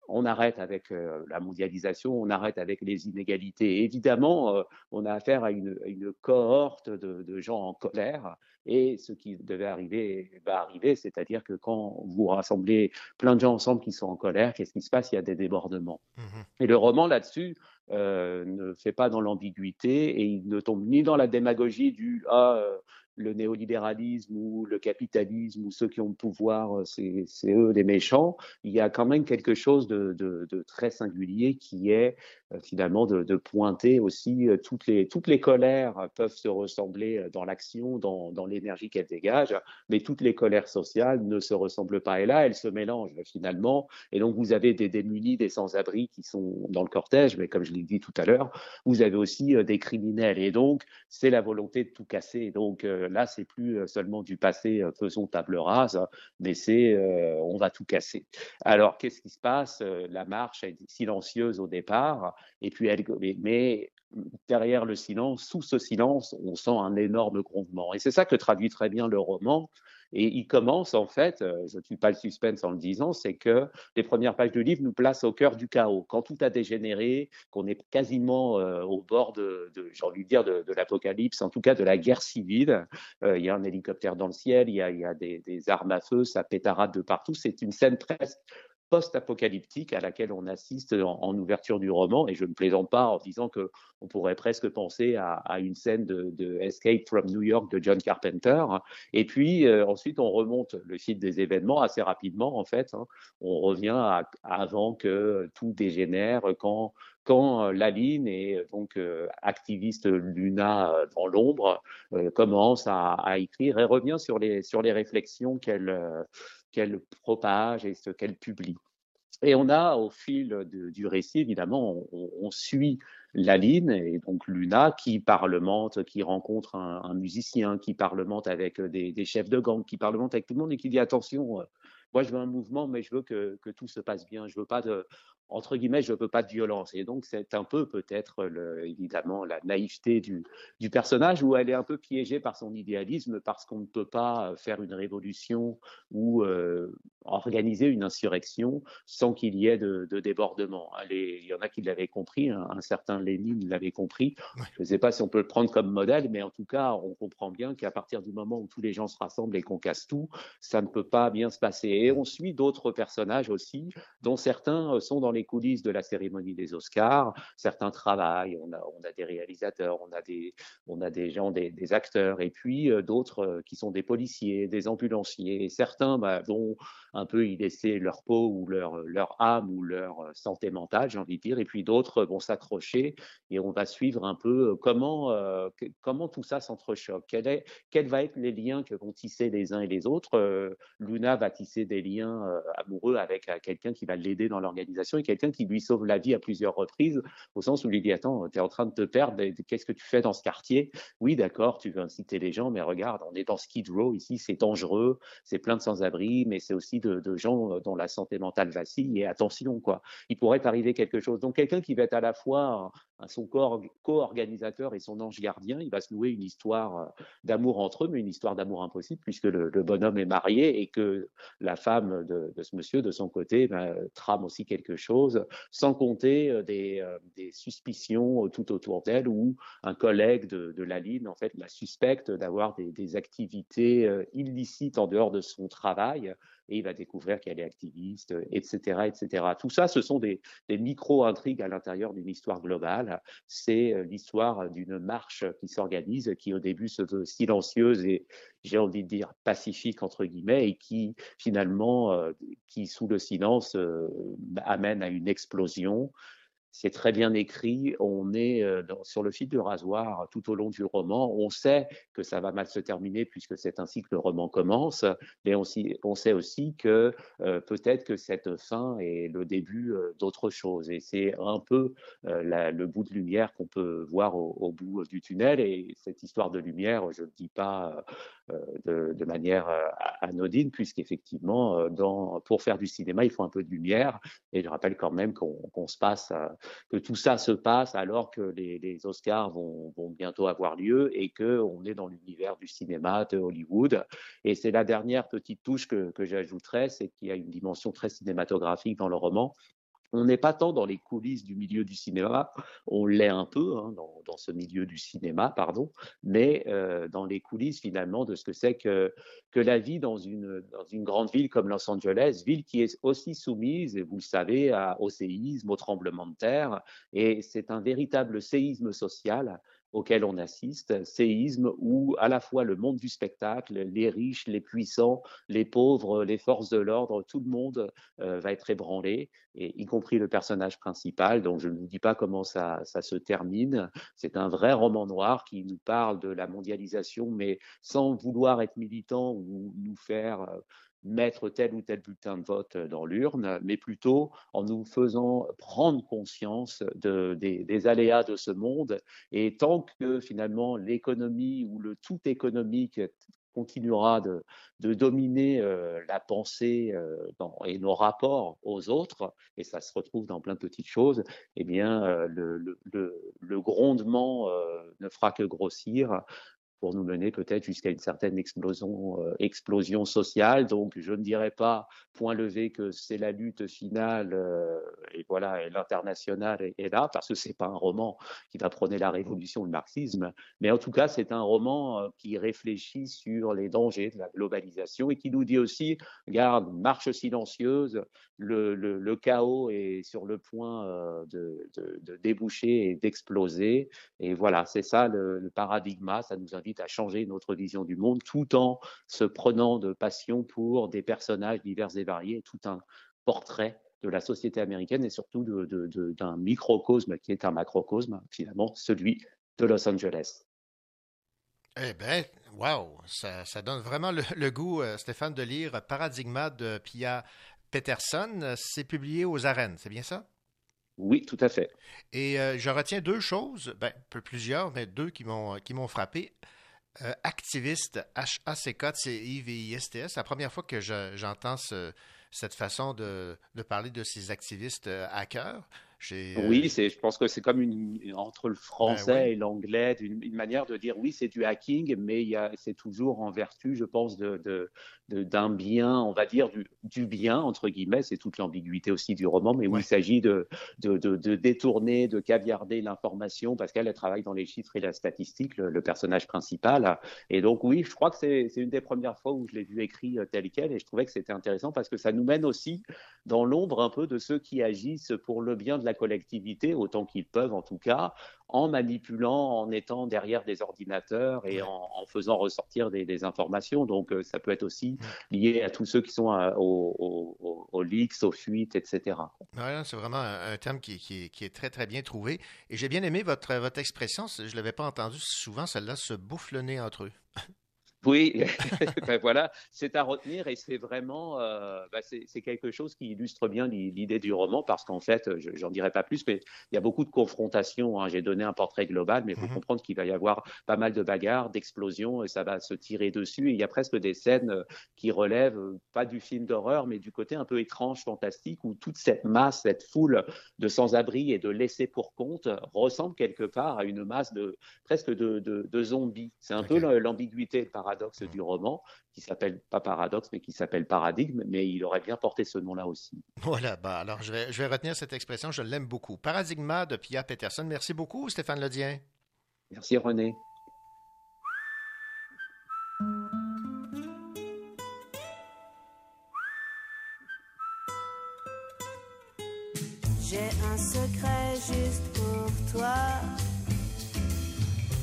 on arrête avec euh, la mondialisation, on arrête avec les inégalités. Et évidemment, on a affaire à une, à une cohorte de, de, gens en colère. Et ce qui devait arriver va arriver, c'est-à-dire que quand vous rassemblez plein de gens ensemble qui sont en colère, qu'est-ce qui se passe? Il y a des débordements. Mmh. Et le roman là-dessus euh, ne fait pas dans l'ambiguïté et il ne tombe ni dans la démagogie du ah euh, le néolibéralisme ou le capitalisme ou ceux qui ont le pouvoir, euh, c'est eux les méchants. Il y a quand même quelque chose de, très singulier qui est finalement de, pointer aussi toutes les, toutes les colères peuvent se ressembler dans l'action, dans, dans l'énergie qu'elles dégagent, mais toutes les colères sociales ne se ressemblent pas. Et là, elles se mélangent finalement. Et donc, vous avez des démunis, des sans-abri qui sont dans le cortège, mais comme je l'ai dit tout à l'heure, vous avez aussi des criminels. Et donc, c'est la volonté de tout casser. Donc, là, c'est plus euh, seulement du passé, euh, faisons table rase, mais c'est euh, on va tout casser. Alors, qu'est-ce qui se passe? La marche est silencieuse au départ, et puis mais derrière le silence, sous ce silence, on sent un énorme grondement. Et c'est ça que traduit très bien le roman. Et il commence, en fait, euh, je ne tue pas le suspense en le disant, c'est que les premières pages du livre nous placent au cœur du chaos. Quand tout a dégénéré, qu'on est quasiment euh, au bord de, j'ai envie de dire, de, l'apocalypse, en tout cas de la guerre civile. Euh, il y a un hélicoptère dans le ciel, il y a, il y a des, des armes à feu, ça pétarade de partout. C'est une scène presque post-apocalyptique à laquelle on assiste en, ouverture du roman. Et je ne plaisante pas en disant que on pourrait presque penser à, une scène de, Escape from New York de John Carpenter. Et puis euh, ensuite, on remonte le fil des événements assez rapidement. En fait, hein. on revient avant que tout dégénère, quand quand Laline et donc euh, activiste Luna euh, dans l'ombre euh, commence à, à, écrire et revient sur les sur les réflexions qu'elle euh, qu'elle propage et ce qu'elle publie. Et on a au fil du récit, évidemment, on, suit Laline et donc Luna qui parlemente, qui rencontre un, musicien, qui parlemente avec des, chefs de gang, qui parlemente avec tout le monde et qui dit attention, moi je veux un mouvement, mais je veux que, que tout se passe bien. Je veux pas de, entre guillemets, je veux pas de violence. Et donc, c'est un peu peut-être évidemment la naïveté du, du, personnage où elle est un peu piégée par son idéalisme parce qu'on ne peut pas faire une révolution ou euh, organiser une insurrection sans qu'il y ait de, de débordement. Il y en a qui l'avaient compris, un, un, certain Lénine l'avait compris. Ouais. Je ne sais pas si on peut le prendre comme modèle, mais en tout cas, on comprend bien qu'à partir du moment où tous les gens se rassemblent et qu'on casse tout, ça ne peut pas bien se passer. Et on suit d'autres personnages aussi, dont certains sont dans les coulisses de la cérémonie des Oscars. Certains travaillent, on a, des réalisateurs, on a des, on a des gens, des, acteurs, et puis euh, d'autres euh, qui sont des policiers, des ambulanciers. Certains bah, vont un peu y laisser leur peau ou leur, leur âme ou leur euh, santé mentale, j'ai envie de dire, et puis d'autres vont s'accrocher et on va suivre un peu comment, euh, comment tout ça s'entrechoque. Quel quels vont être les liens que vont tisser les uns et les autres? Euh, Luna va tisser des liens euh, amoureux avec quelqu'un qui va l'aider dans l'organisation et quelqu'un qui lui sauve la vie à plusieurs reprises, au sens où lui dit Attends, tu es en train de te perdre, qu'est-ce que tu fais dans ce quartier? Oui, d'accord, tu veux inciter les gens, mais regarde, on est dans Skid Row ici, c'est dangereux, c'est plein de sans-abri, mais c'est aussi de, gens dont la santé mentale vacille, et attention, quoi, il pourrait arriver quelque chose. Donc, quelqu'un qui va être à la fois son co-organisateur et son ange gardien, il va se nouer une histoire d'amour entre eux, mais une histoire d'amour impossible, puisque le, bonhomme est marié et que la femme de, ce monsieur, de son côté, ben, trame aussi quelque chose, sans compter des, des suspicions tout autour d'elle, où un collègue de, de la ligne, en fait, la suspecte d'avoir des activités illicites en dehors de son travail, et il va découvrir qu'elle est activiste, etc., etc. Tout ça, ce sont des, micro-intrigues à l'intérieur d'une histoire globale. C'est l'histoire d'une marche qui s'organise, qui au début se veut silencieuse et j'ai envie de dire pacifique entre guillemets, et qui finalement, qui sous le silence amène à une explosion c'est très bien écrit. On est euh, sur le fil du rasoir tout au long du roman. On sait que ça va mal se terminer puisque c'est ainsi que le roman commence, mais on, sait aussi que euh, peut-être que cette fin est le début euh, d'autre chose. Et c'est un peu le bout de lumière qu'on peut voir au, bout du tunnel. Et cette histoire de lumière, je ne dis pas de, manière anodine, puisqu'effectivement, dans, pour faire du cinéma, il faut un peu de lumière. Et je rappelle quand même qu'on se passe que tout ça se passe alors que les, Oscars vont, bientôt avoir lieu et qu'on est dans l'univers du cinéma de Hollywood. Et c'est la dernière petite touche que, que j'ajouterais, c'est qu'il y a une dimension très cinématographique dans le roman on n'est pas tant dans les coulisses du milieu du cinéma, on l'est un peu hein, dans, ce milieu du cinéma, pardon, mais euh, dans les coulisses finalement de ce que c'est que, que la vie dans une, dans une grande ville comme Los Angeles, ville qui est aussi soumise, vous le savez, au séisme, au tremblement de terre, et c'est un véritable séisme social auquel on assiste, séisme où à la fois le monde du spectacle, les riches, les puissants, les pauvres, les forces de l'ordre, tout le monde euh, va être ébranlé, et y compris le personnage principal. Donc je ne vous dis pas comment ça, ça se termine. C'est un vrai roman noir qui nous parle de la mondialisation, mais sans vouloir être militant ou nous faire euh, mettre tel ou tel bulletin de vote dans l'urne, mais plutôt en nous faisant prendre conscience des, aléas de ce monde. Et tant que finalement l'économie ou le tout économique continuera de, dominer euh, la pensée euh, et nos rapports aux autres, et ça se retrouve dans plein de petites choses, eh bien, euh, le, grondement ne fera que grossir pour nous mener peut-être jusqu'à une certaine explosion, euh, explosion sociale. Donc, je ne dirais pas point levé que c'est la lutte finale euh, et voilà, l'international est, là parce que c'est pas un roman qui va prôner la révolution, le marxisme, mais en tout cas, c'est un roman euh, qui réfléchit sur les dangers de la globalisation et qui nous dit aussi, regarde, marche silencieuse, le, le, chaos est sur le point de, de, déboucher et d'exploser. Et voilà, c'est ça le, le paradigme. Ça nous invite à changer notre vision du monde tout en se prenant de passion pour des personnages divers et variés, tout un portrait de la société américaine et surtout d'un microcosme qui est un macrocosme, finalement, celui de Los Angeles. Eh bien, wow, ça, donne vraiment le, goût, euh, Stéphane, de lire Paradigma de Pia Peterson. C'est publié aux arènes, c'est bien ça? Oui, tout à fait. Et euh, je retiens deux choses, ben, plusieurs, mais deux qui m'ont frappé. Euh, activiste HACK, c'est IVISTS. La première fois que j'entends cette façon de, de, parler de ces activistes euh, hackers. Euh, oui, c'est, je pense que c'est comme une, entre le français ben et l'anglais, une, manière de dire oui, c'est du hacking, mais c'est toujours en vertu, je pense, de, d'un bien, on va dire du, bien, entre guillemets, c'est toute l'ambiguïté aussi du roman, mais où il s'agit de, de, détourner, de caviarder l'information, parce qu'elle travaille dans les chiffres et la statistique, le, personnage principal. Et donc oui, je crois que c'est une des premières fois où je l'ai vu écrit euh, tel quel, et je trouvais que c'était intéressant parce que ça nous mène aussi dans l'ombre un peu de ceux qui agissent pour le bien de la collectivité, autant qu'ils peuvent en tout cas, en manipulant, en étant derrière des ordinateurs et en, faisant ressortir des, informations. Donc, euh, ça peut être aussi lié à tous ceux qui sont aux, leaks, aux fuites, etc. c'est vraiment un, terme qui, est très, très bien trouvé. Et j'ai bien aimé votre, votre expression, je ne l'avais pas entendu souvent, celle-là, se bouffe entre eux. Oui, ben voilà, c'est à retenir et c'est vraiment, euh, ben c'est quelque chose qui illustre bien l'idée du roman parce qu'en fait, j'en dirai pas plus, mais il y a beaucoup de confrontations. Hein. J'ai donné un portrait global, mais il faut mmh comprendre qu'il va y avoir pas mal de bagarres, d'explosions et ça va se tirer dessus. Et il y a presque des scènes euh, qui relèvent euh, pas du film d'horreur, mais du côté un peu étrange, fantastique, où toute cette masse, cette foule de sans-abri et de laissés pour compte ressemble quelque part à une masse de presque de, de, zombies. C'est un peu l'ambiguïté par paradoxe mmh. du roman, qui s'appelle pas paradoxe, mais qui s'appelle paradigme, mais il aurait bien porté ce nom-là aussi. Voilà, bah alors je vais, je vais retenir cette expression, je l'aime beaucoup. Paradigma de Pia Peterson. Merci beaucoup, Stéphane Ledien. Merci, René. J'ai un secret juste pour toi.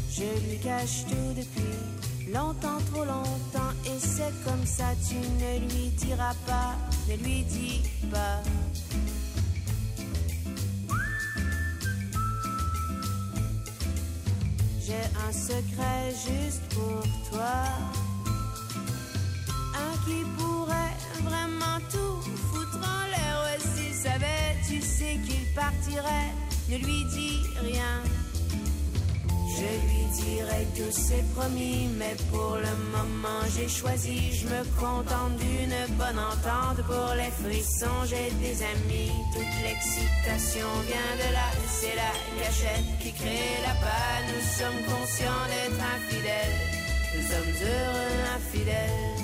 Je lui cache tout depuis longtemps, trop longtemps. Et c'est comme ça, tu ne lui diras pas, ne lui dis pas. J'ai un secret juste pour toi. Un qui pourrait vraiment tout foutre en l'air. S'il savait, tu sais qu'il partirait. Ne lui dis rien. Je lui dirai que c'est promis, mais pour le moment j'ai choisi. Je me contente d'une bonne entente pour les frissons. J'ai des amis, toute l'excitation vient de là. C'est la gâchette qui crée la panne. Nous sommes conscients d'être infidèles. Nous sommes heureux infidèles.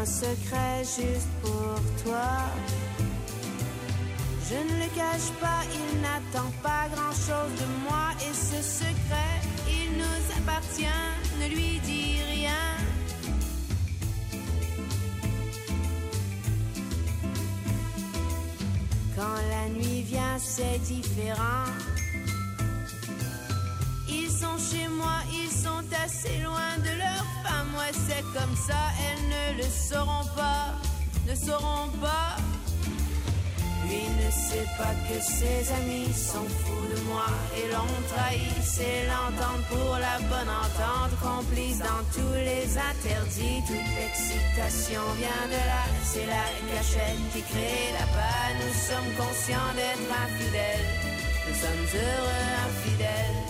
Un secret juste pour toi. Je ne le cache pas, il n'attend pas grand-chose de moi et ce secret, il nous appartient, ne lui dis rien. Quand la nuit vient, c'est différent. Ils sont chez moi, ils sont assez loin de leur femme. Ouais, c'est comme ça, elles ne le sauront pas, ne sauront pas. Lui ne sait pas que ses amis sont fous de moi et l'ont trahi. C'est l'entente pour la bonne entente, complice dans tous les interdits. Toute l'excitation vient de là, c'est la gâchette qui crée la panne. Nous sommes conscients d'être infidèles, nous sommes heureux infidèles.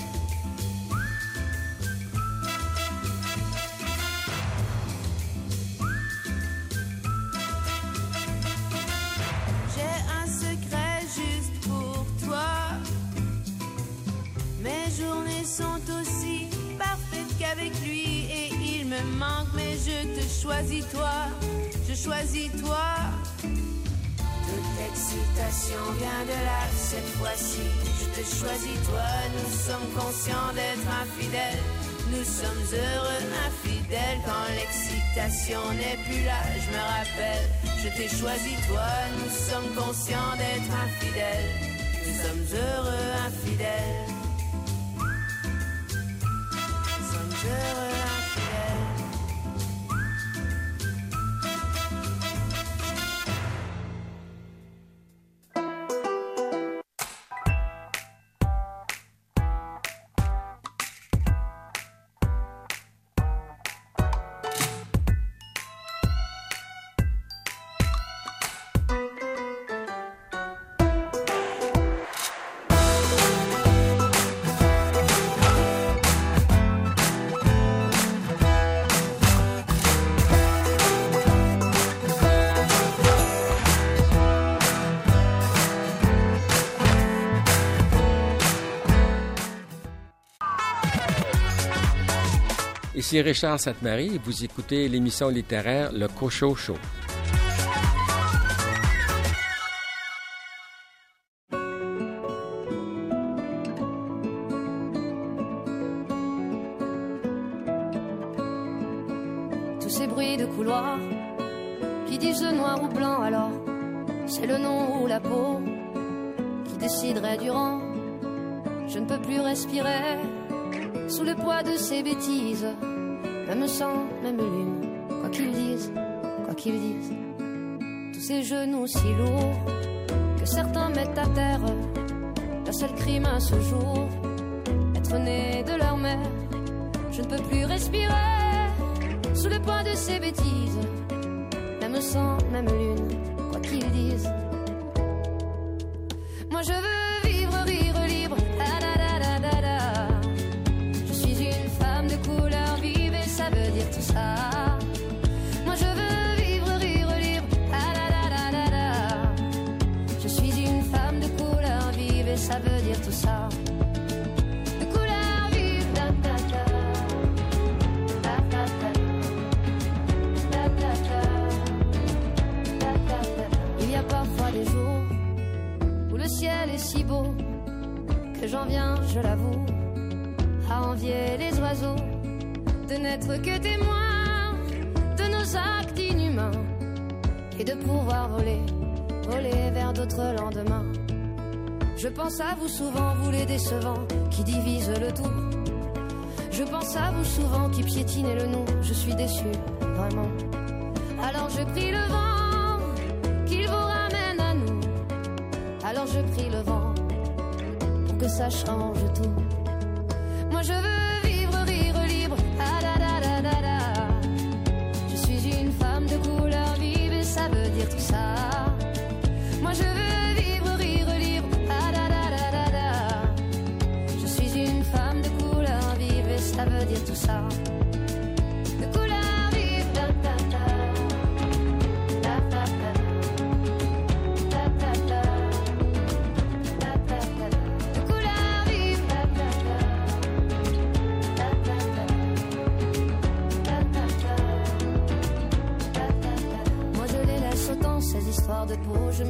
Te choisis toi, je choisis toi. Toute l'excitation vient de là, cette fois-ci, je te choisis toi. Nous sommes conscients d'être infidèles, nous sommes heureux infidèles quand l'excitation n'est plus là. Je me rappelle, je t'ai choisi toi, nous sommes conscients d'être infidèles, nous sommes heureux infidèles. Nous sommes heureux infidèles. Ici Richard Sainte-Marie vous écoutez l'émission littéraire Le Cochot Show. Même lune, quoi qu'ils disent, quoi qu'ils disent. Tous ces genoux si lourds que certains mettent à terre, leur seul crime à ce jour, être né de leur mère. Je ne peux plus respirer sous le poids de ces bêtises, même sang, même lune, je l'avoue, à envier les oiseaux de n'être que témoin de nos actes inhumains et de pouvoir voler, voler vers d'autres lendemains. Je pense à vous souvent, vous les décevants qui divisent le tout. Je pense à vous souvent qui piétinez le nom. Je suis déçu, vraiment. Alors je prie le vent qu'il vous ramène à nous. Alors je prie le vent que ça change tout.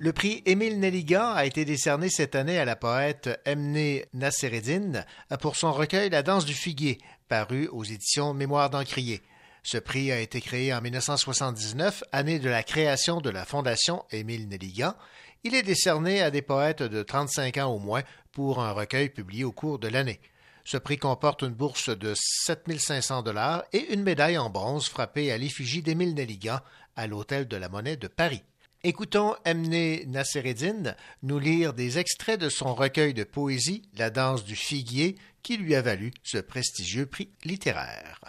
Le prix Émile Nelligan a été décerné cette année à la poète Emne Nassereddine pour son recueil La danse du figuier, paru aux éditions Mémoire d'Encrier. Ce prix a été créé en 1979, année de la création de la Fondation Émile Nelligan. Il est décerné à des poètes de 35 ans au moins pour un recueil publié au cours de l'année. Ce prix comporte une bourse de 7500 dollars et une médaille en bronze frappée à l'effigie d'Émile Nelligan à l'Hôtel de la Monnaie de Paris. Écoutons Emne Nassereddine nous lire des extraits de son recueil de poésie La danse du figuier qui lui a valu ce prestigieux prix littéraire.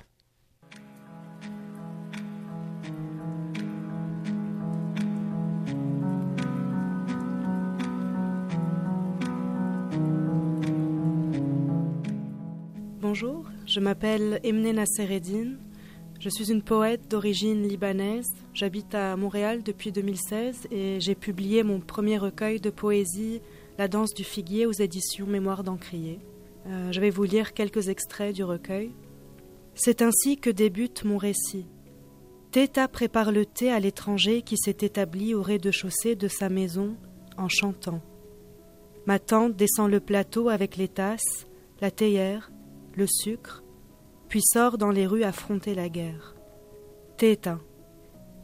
Bonjour, je m'appelle Emne Nassereddine. Je suis une poète d'origine libanaise. J'habite à Montréal depuis 2016 et j'ai publié mon premier recueil de poésie, La danse du figuier, aux éditions Mémoire d'Encrier. Euh, je vais vous lire quelques extraits du recueil. C'est ainsi que débute mon récit. Théta prépare le thé à l'étranger qui s'est établi au rez-de-chaussée de sa maison en chantant. Ma tante descend le plateau avec les tasses, la théière, le sucre, puis sort dans les rues affronter la guerre. Théta,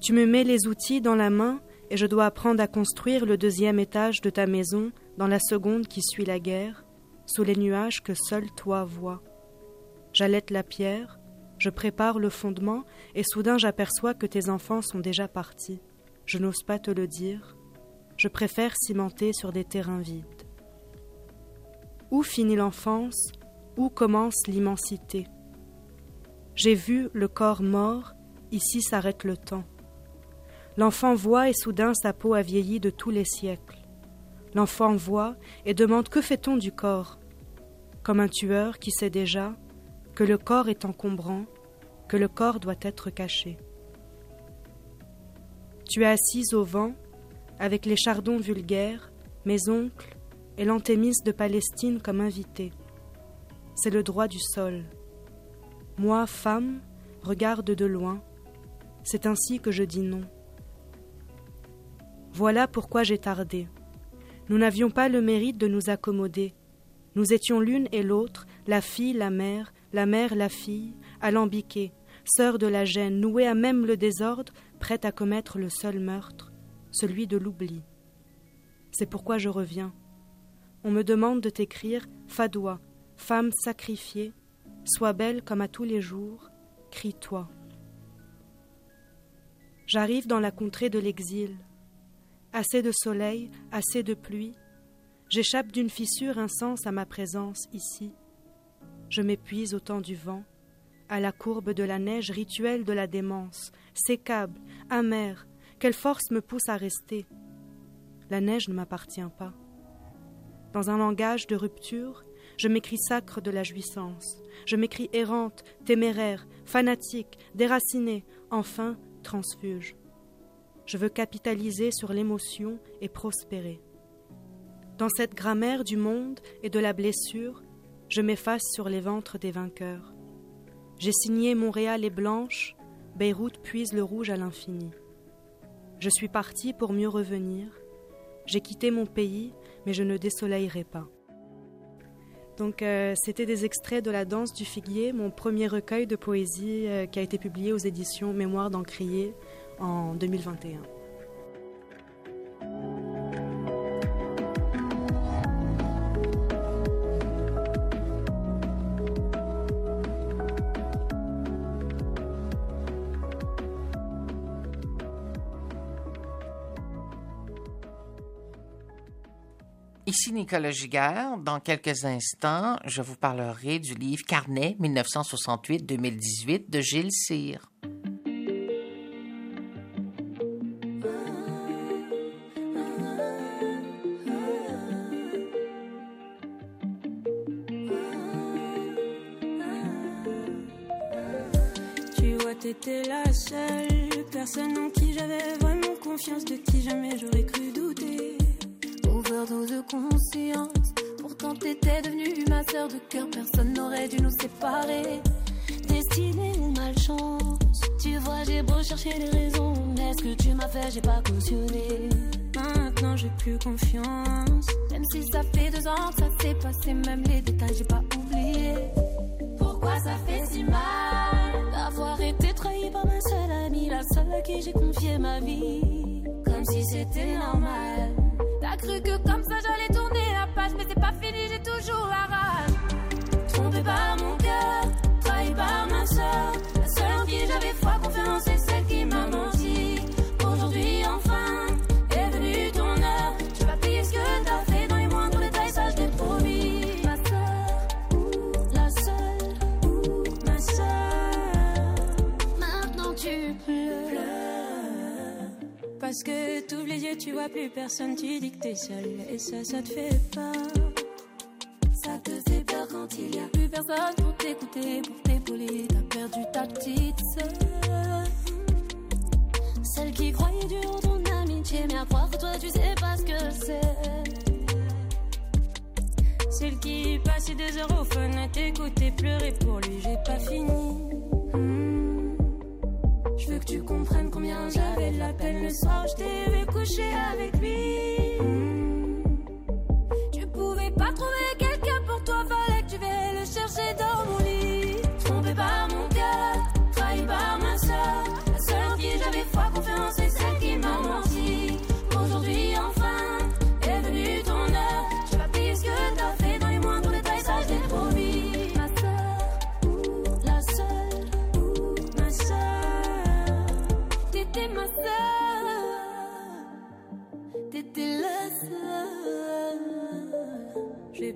tu me mets les outils dans la main et je dois apprendre à construire le deuxième étage de ta maison dans la seconde qui suit la guerre, sous les nuages que seul toi vois. J'allaite la pierre, je prépare le fondement et soudain j'aperçois que tes enfants sont déjà partis. Je n'ose pas te le dire. Je préfère cimenter sur des terrains vides. Où finit l'enfance? Où commence l'immensité? J'ai vu le corps mort, ici s'arrête le temps. L'enfant voit et soudain sa peau a vieilli de tous les siècles. L'enfant voit et demande que fait-on du corps? Comme un tueur qui sait déjà que le corps est encombrant, que le corps doit être caché. Tu es assise au vent, avec les chardons vulgaires, mes oncles et l'antémis de Palestine comme invité. C'est le droit du sol. Moi, femme, regarde de loin. C'est ainsi que je dis non. Voilà pourquoi j'ai tardé. Nous n'avions pas le mérite de nous accommoder. Nous étions l'une et l'autre, la fille, la mère, la mère, la fille, alambiquées, sœurs de la gêne, nouées à même le désordre, prêtes à commettre le seul meurtre, celui de l'oubli. C'est pourquoi je reviens. On me demande de t'écrire Fadoua, femme sacrifiée, sois belle comme à tous les jours, crie-toi. J'arrive dans la contrée de l'exil. Assez de soleil, assez de pluie. J'échappe d'une fissure incense à ma présence ici. Je m'épuise au temps du vent, à la courbe de la neige rituelle de la démence, sécable, amère, quelle force me pousse à rester La neige ne m'appartient pas. Dans un langage de rupture, je m'écris sacre de la jouissance. Je m'écris errante, téméraire, fanatique, déracinée, enfin transfuge. Je veux capitaliser sur l'émotion et prospérer. Dans cette grammaire du monde et de la blessure, je m'efface sur les ventres des vainqueurs. J'ai signé Montréal est blanche, Beyrouth puise le rouge à l'infini. Je suis parti pour mieux revenir. J'ai quitté mon pays, mais je ne désoleillerai pas. Donc, euh, c'était des extraits de La danse du figuier, mon premier recueil de poésie euh, qui a été publié aux éditions Mémoire d'Encrier en 2021. Ici Nicolas Giguère. Dans quelques instants, je vous parlerai du livre Carnet 1968-2018 de Gilles Cyr. J'ai pas cautionné. Maintenant j'ai plus confiance, même si ça fait deux ans que ça s'est passé, même les détails j'ai pas oublié. Pourquoi ça fait si mal d'avoir été trahi par ma seule amie, la seule à qui j'ai confié ma vie, comme si c'était normal. T'as cru que comme tu vois plus personne, tu dis que t'es seule. Et ça, ça te fait peur. Ça te fait peur quand il y a plus personne pour t'écouter, pour t'épauler. T'as perdu ta petite sœur. Celle qui croyait dur ton amitié, mais à croire toi tu sais pas ce que c'est. Celle qui passait des heures au fun à t'écouter pleurer pour lui, j'ai pas fini. Hmm. Je veux que tu comprennes combien j'avais de la peine le soir, je t'ai coucher avec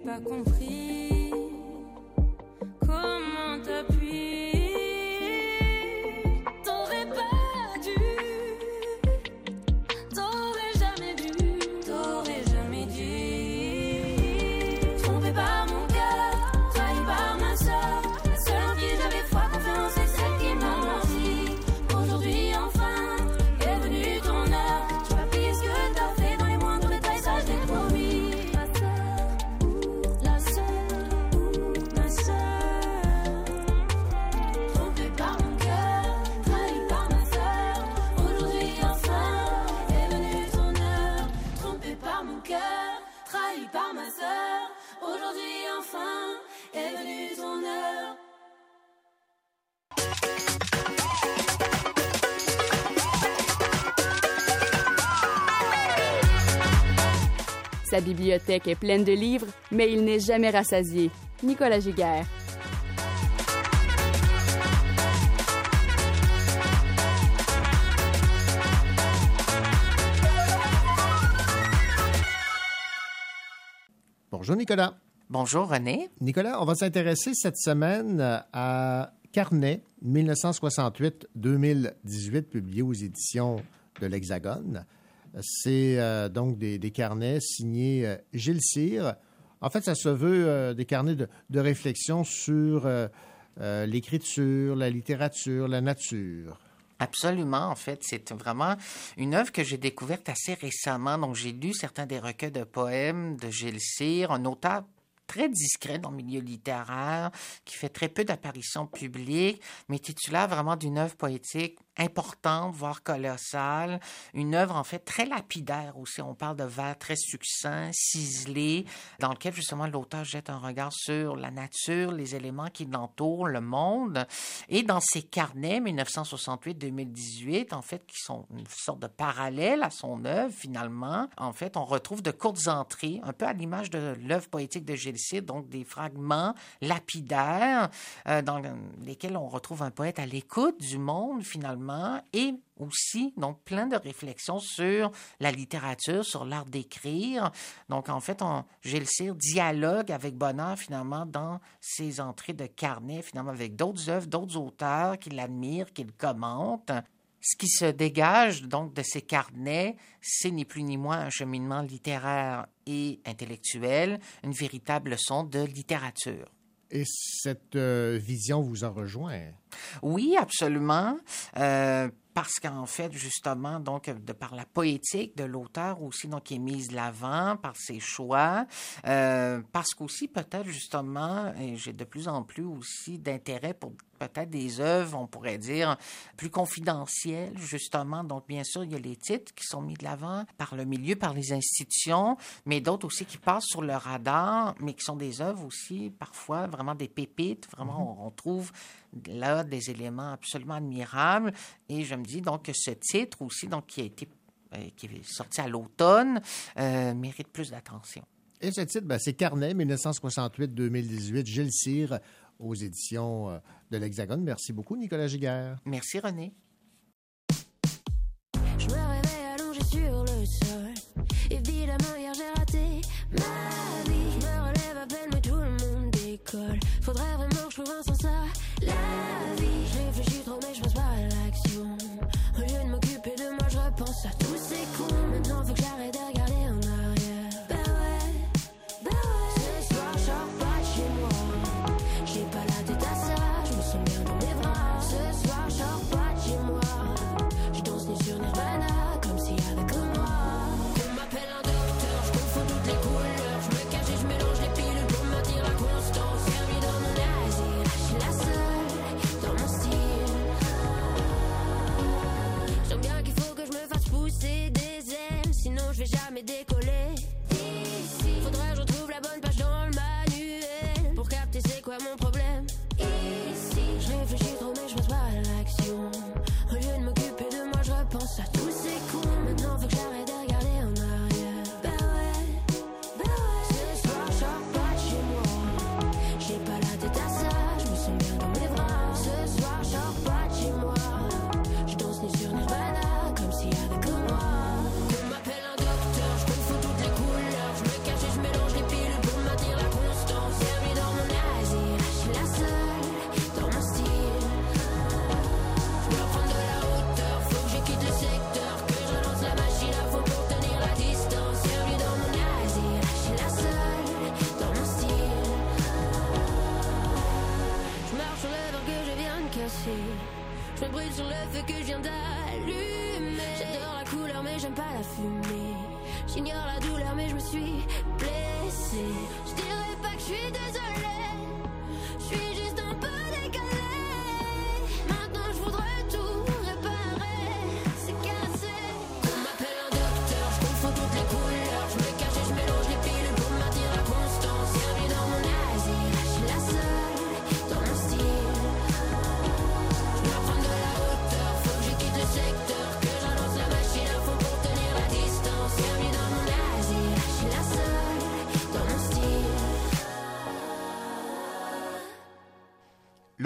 pas compris Sa bibliothèque est pleine de livres, mais il n'est jamais rassasié. Nicolas Giguère. Bonjour Nicolas. Bonjour René. Nicolas, on va s'intéresser cette semaine euh, à Carnet 1968-2018, publié aux éditions de l'Hexagone. C'est euh, donc des, carnets signés euh, Gilles Cyr. En fait, ça se veut euh, des carnets de, réflexion sur l'écriture, la littérature, la nature. Absolument, en fait, c'est vraiment une œuvre que j'ai découverte assez récemment. Donc, j'ai lu certains des recueils de poèmes de Gilles Cyr, un auteur très discret dans le milieu littéraire, qui fait très peu d'apparitions publiques, mais titulaire vraiment d'une œuvre poétique importante, voire colossale, une œuvre en fait très lapidaire aussi. On parle de vers très succincts, ciselés, dans lequel justement l'auteur jette un regard sur la nature, les éléments qui l'entourent, le monde. Et dans ses carnets 1968-2018, en fait, qui sont une sorte de parallèle à son œuvre finalement, en fait, on retrouve de courtes entrées, un peu à l'image de l'œuvre poétique de Gilles Cid, donc des fragments lapidaires euh, dans lesquels on retrouve un poète à l'écoute du monde finalement et aussi donc plein de réflexions sur la littérature, sur l'art d'écrire. Donc en fait, on, Gilles Cyr dialogue avec bonheur finalement dans ses entrées de carnet finalement avec d'autres œuvres, d'autres auteurs qui l'admirent, qui le commentent. Ce qui se dégage donc de ces carnets, c'est ni plus ni moins un cheminement littéraire et intellectuel, une véritable leçon de littérature. Et cette euh, vision vous en rejoint? Oui, absolument. Euh, parce qu'en fait, justement, donc, de par la poétique de l'auteur aussi, donc, qui est mise de l'avant par ses choix, euh, parce qu'aussi, peut-être, justement, j'ai de plus en plus aussi d'intérêt pour peut-être des œuvres, on pourrait dire, plus confidentielles, justement. Donc, bien sûr, il y a les titres qui sont mis de l'avant par le milieu, par les institutions, mais d'autres aussi qui passent sur le radar, mais qui sont des œuvres aussi, parfois, vraiment des pépites. Vraiment, mm-hmm. on, trouve là des éléments absolument admirables. Et je me dis donc que ce titre aussi, donc, qui a été euh, qui est sorti à l'automne, euh, mérite plus d'attention. Et ce titre, ben, c'est Carnet, 1968-2018, Gilles Cyr, aux éditions euh, de l'Hexagone. Merci beaucoup, Nicolas Giguère. Merci, René. Je me réveille allongé sur le sol. Évidemment, hier j'ai raté ma vie. Je me relève à peine, mais tout le monde décolle. Faudrait vraiment que je trouve un sens à la vie. Je réfléchis trop, mais je passe pas à l'action. Au lieu de m'occuper de moi, je repense à tous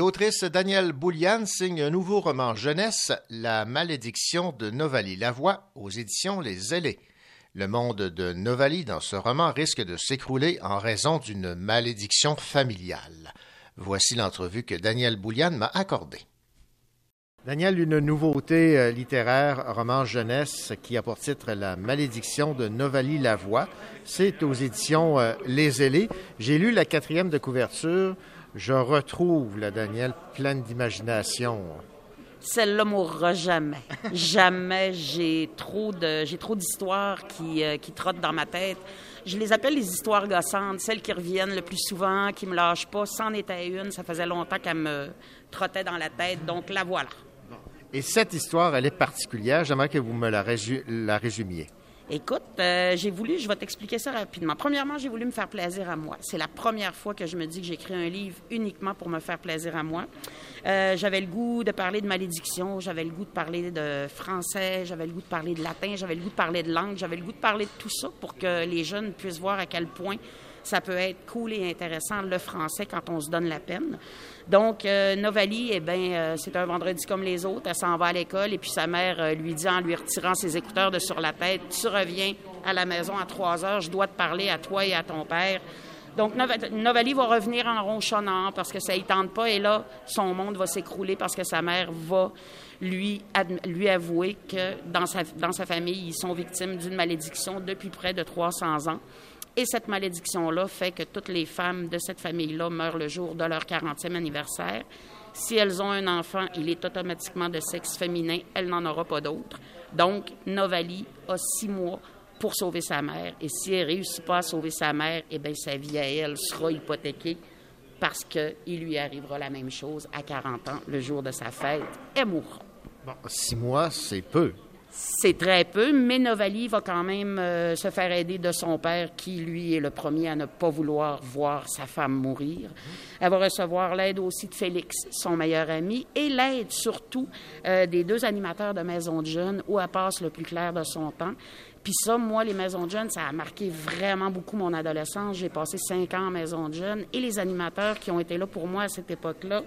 L'autrice Danielle Bouliane signe un nouveau roman jeunesse, La malédiction de Novali Lavoie, aux éditions Les Ailés. Le monde de Novali dans ce roman risque de s'écrouler en raison d'une malédiction familiale. Voici l'entrevue que Daniel Boulian m'a accordée. Daniel, une nouveauté euh, littéraire, roman jeunesse, qui a pour titre La malédiction de Novali Lavoie. C'est aux éditions euh, Les Ailés. J'ai lu la quatrième de couverture. Je retrouve la Daniel pleine d'imagination. Celle-là mourra jamais. jamais. J'ai trop de, j'ai trop d'histoires qui, euh, qui trottent dans ma tête. Je les appelle les histoires gossantes, celles qui reviennent le plus souvent, qui me lâchent pas. C'en était une. Ça faisait longtemps qu'elle me trottait dans la tête. Donc la voilà. Et cette histoire, elle est particulière. J'aimerais que vous me la, la résumiez. Écoute, euh, j'ai voulu, je vais t'expliquer ça rapidement. Premièrement, j'ai voulu me faire plaisir à moi. C'est la première fois que je me dis que j'écris un livre uniquement pour me faire plaisir à moi. Euh, j'avais le goût de parler de malédiction, j'avais le goût de parler de français, j'avais le goût de parler de latin, j'avais le goût de parler de langue, j'avais le goût de parler de tout ça pour que les jeunes puissent voir à quel point ça peut être cool et intéressant le français quand on se donne la peine. Donc, euh, Novali, eh bien, euh, c'est un vendredi comme les autres. Elle s'en va à l'école et puis sa mère euh, lui dit en lui retirant ses écouteurs de sur la tête, tu reviens à la maison à trois heures, je dois te parler à toi et à ton père. Donc, Novali va revenir en ronchonnant parce que ça ne tente pas et là, son monde va s'écrouler parce que sa mère va lui, lui avouer que dans sa, dans sa famille, ils sont victimes d'une malédiction depuis près de 300 ans. Et cette malédiction-là fait que toutes les femmes de cette famille-là meurent le jour de leur 40e anniversaire. Si elles ont un enfant, il est automatiquement de sexe féminin, elle n'en aura pas d'autre. Donc, Novali a six mois pour sauver sa mère. Et si elle ne réussit pas à sauver sa mère, eh bien, sa vie à elle sera hypothéquée parce qu'il lui arrivera la même chose à 40 ans, le jour de sa fête. Elle mourra. Bon, six mois, c'est peu. C'est très peu, mais Novali va quand même euh, se faire aider de son père, qui, lui, est le premier à ne pas vouloir voir sa femme mourir. Elle va recevoir l'aide aussi de Félix, son meilleur ami, et l'aide surtout euh, des deux animateurs de Maison de Jeunes, où elle passe le plus clair de son temps. Puis ça, moi, les maisons de jeunes, ça a marqué vraiment beaucoup mon adolescence. J'ai passé cinq ans en maison de jeunes. Et les animateurs qui ont été là pour moi à cette époque-là,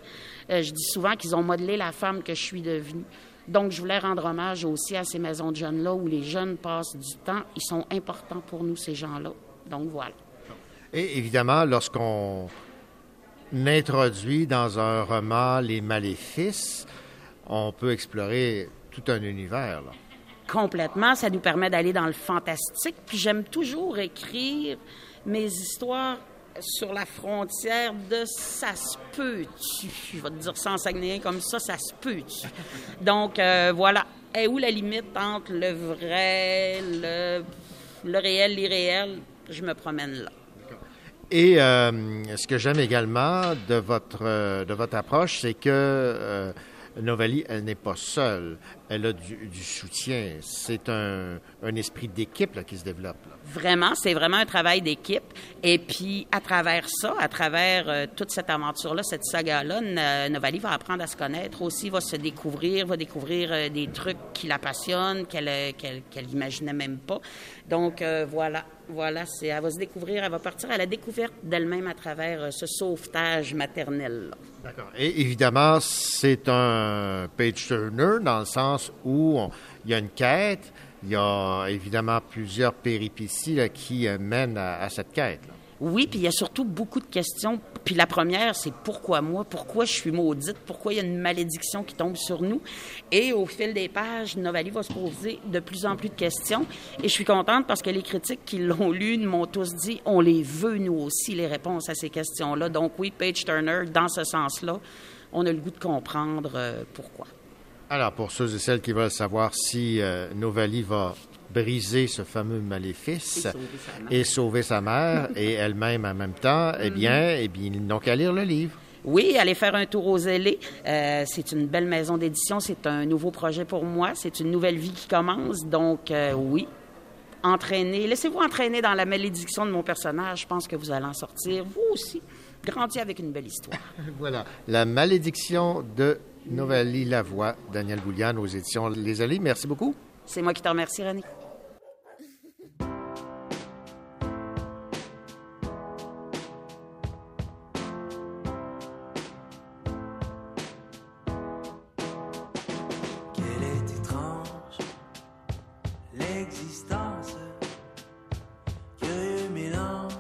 euh, je dis souvent qu'ils ont modelé la femme que je suis devenue. Donc, je voulais rendre hommage aussi à ces maisons de jeunes-là où les jeunes passent du temps. Ils sont importants pour nous, ces gens-là. Donc, voilà. Et évidemment, lorsqu'on introduit dans un roman les maléfices, on peut explorer tout un univers. Là. Complètement. Ça nous permet d'aller dans le fantastique. Puis j'aime toujours écrire mes histoires sur la frontière de ça se peut-tu? Je vais te dire sans en comme ça, ça se peut-tu? Donc, euh, voilà. Et où la limite entre le vrai, le, le réel, l'irréel? Je me promène là. Et euh, ce que j'aime également de votre, euh, de votre approche, c'est que Novali, elle n'est pas seule. Elle a du, soutien. C'est un, esprit d'équipe qui se développe. Vraiment, c'est vraiment un travail d'équipe. Et puis, à travers ça, à travers euh, toute cette aventure-là, cette saga-là, Novali va apprendre à se connaître aussi, va se découvrir, va découvrir euh, des trucs qui la passionnent, qu'elle euh, qu'elle n'imaginait même pas. Donc, voilà. Voilà, c'est, elle va se découvrir, elle va partir à la découverte d'elle-même à travers ce sauvetage maternel. -là. D'accord. Et évidemment, c'est un page turner dans le sens où il y a une quête, il y a évidemment plusieurs péripéties qui mènent à, cette quête. Oui, puis il y a surtout beaucoup de questions. Puis la première, c'est pourquoi moi? Pourquoi je suis maudite? Pourquoi il y a une malédiction qui tombe sur nous? Et au fil des pages, Novali va se poser de plus en plus de questions. Et je suis contente parce que les critiques qui l'ont lu m'ont tous dit on les veut, nous aussi, les réponses à ces questions-là. Donc oui, Page Turner, dans ce sens-là, on a le goût de comprendre euh, pourquoi. Alors, pour ceux et celles qui veulent savoir si euh, Novali va briser ce fameux maléfice et sauver sa mère et, elle-même en même temps, eh bien, mhm. eh bien, ils n'ont qu'à lire le livre. Oui, aller faire un tour aux ailés. Euh, c'est une belle maison d'édition. C'est un nouveau projet pour moi. C'est une nouvelle vie qui commence. Donc, euh, oui, entraînez. Laissez-vous entraîner dans la malédiction de mon personnage. Je pense que vous allez en sortir, vous aussi. Grandir avec une belle histoire. voilà. La malédiction de Novalie Lavoie, Daniel Boulian aux éditions Les Allées. Merci beaucoup. C'est moi qui te remercie, René. Quelle est étrange l'existence, que le mélange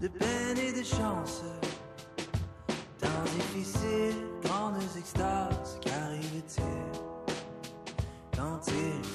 de peine et de chance, tant difficile, grande extase. Quand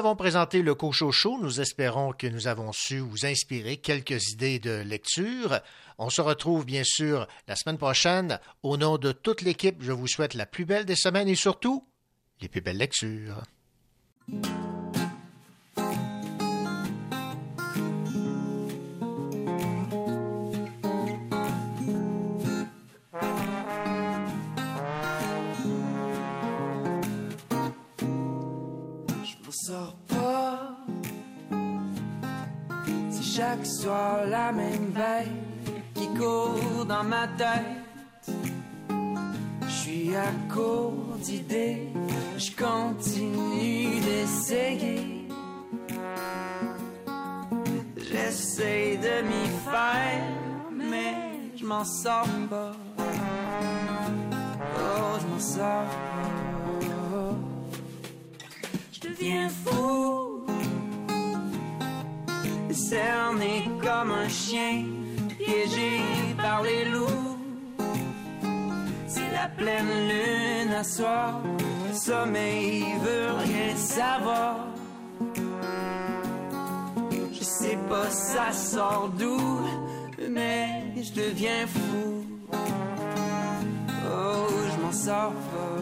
avons présenté le Cochocho. Nous espérons que nous avons su vous inspirer quelques idées de lecture. On se retrouve bien sûr la semaine prochaine. Au nom de toute l'équipe, je vous souhaite la plus belle des semaines et surtout les plus belles lectures. Chaque soir la même veille qui court dans ma tête. Je suis à court d'idées, je continue d'essayer. J'essaie de m'y faire, mais je m'en sors pas. Oh, je m'en sors pas. Je deviens fou, cerné comme un chien piégé par les loups. C'est la pleine lune à soir, le sommeil veut rien savoir. Je sais pas ça sort d'où, mais je deviens fou. Oh, je m'en sors pas.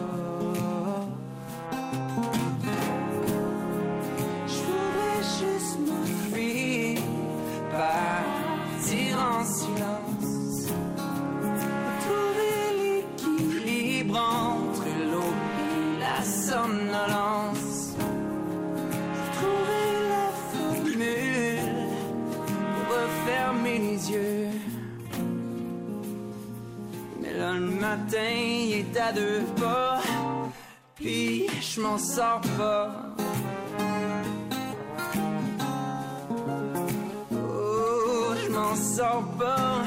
Matin, il à deux pas, puis je m'en sors pas. Oh, je m'en sors pas.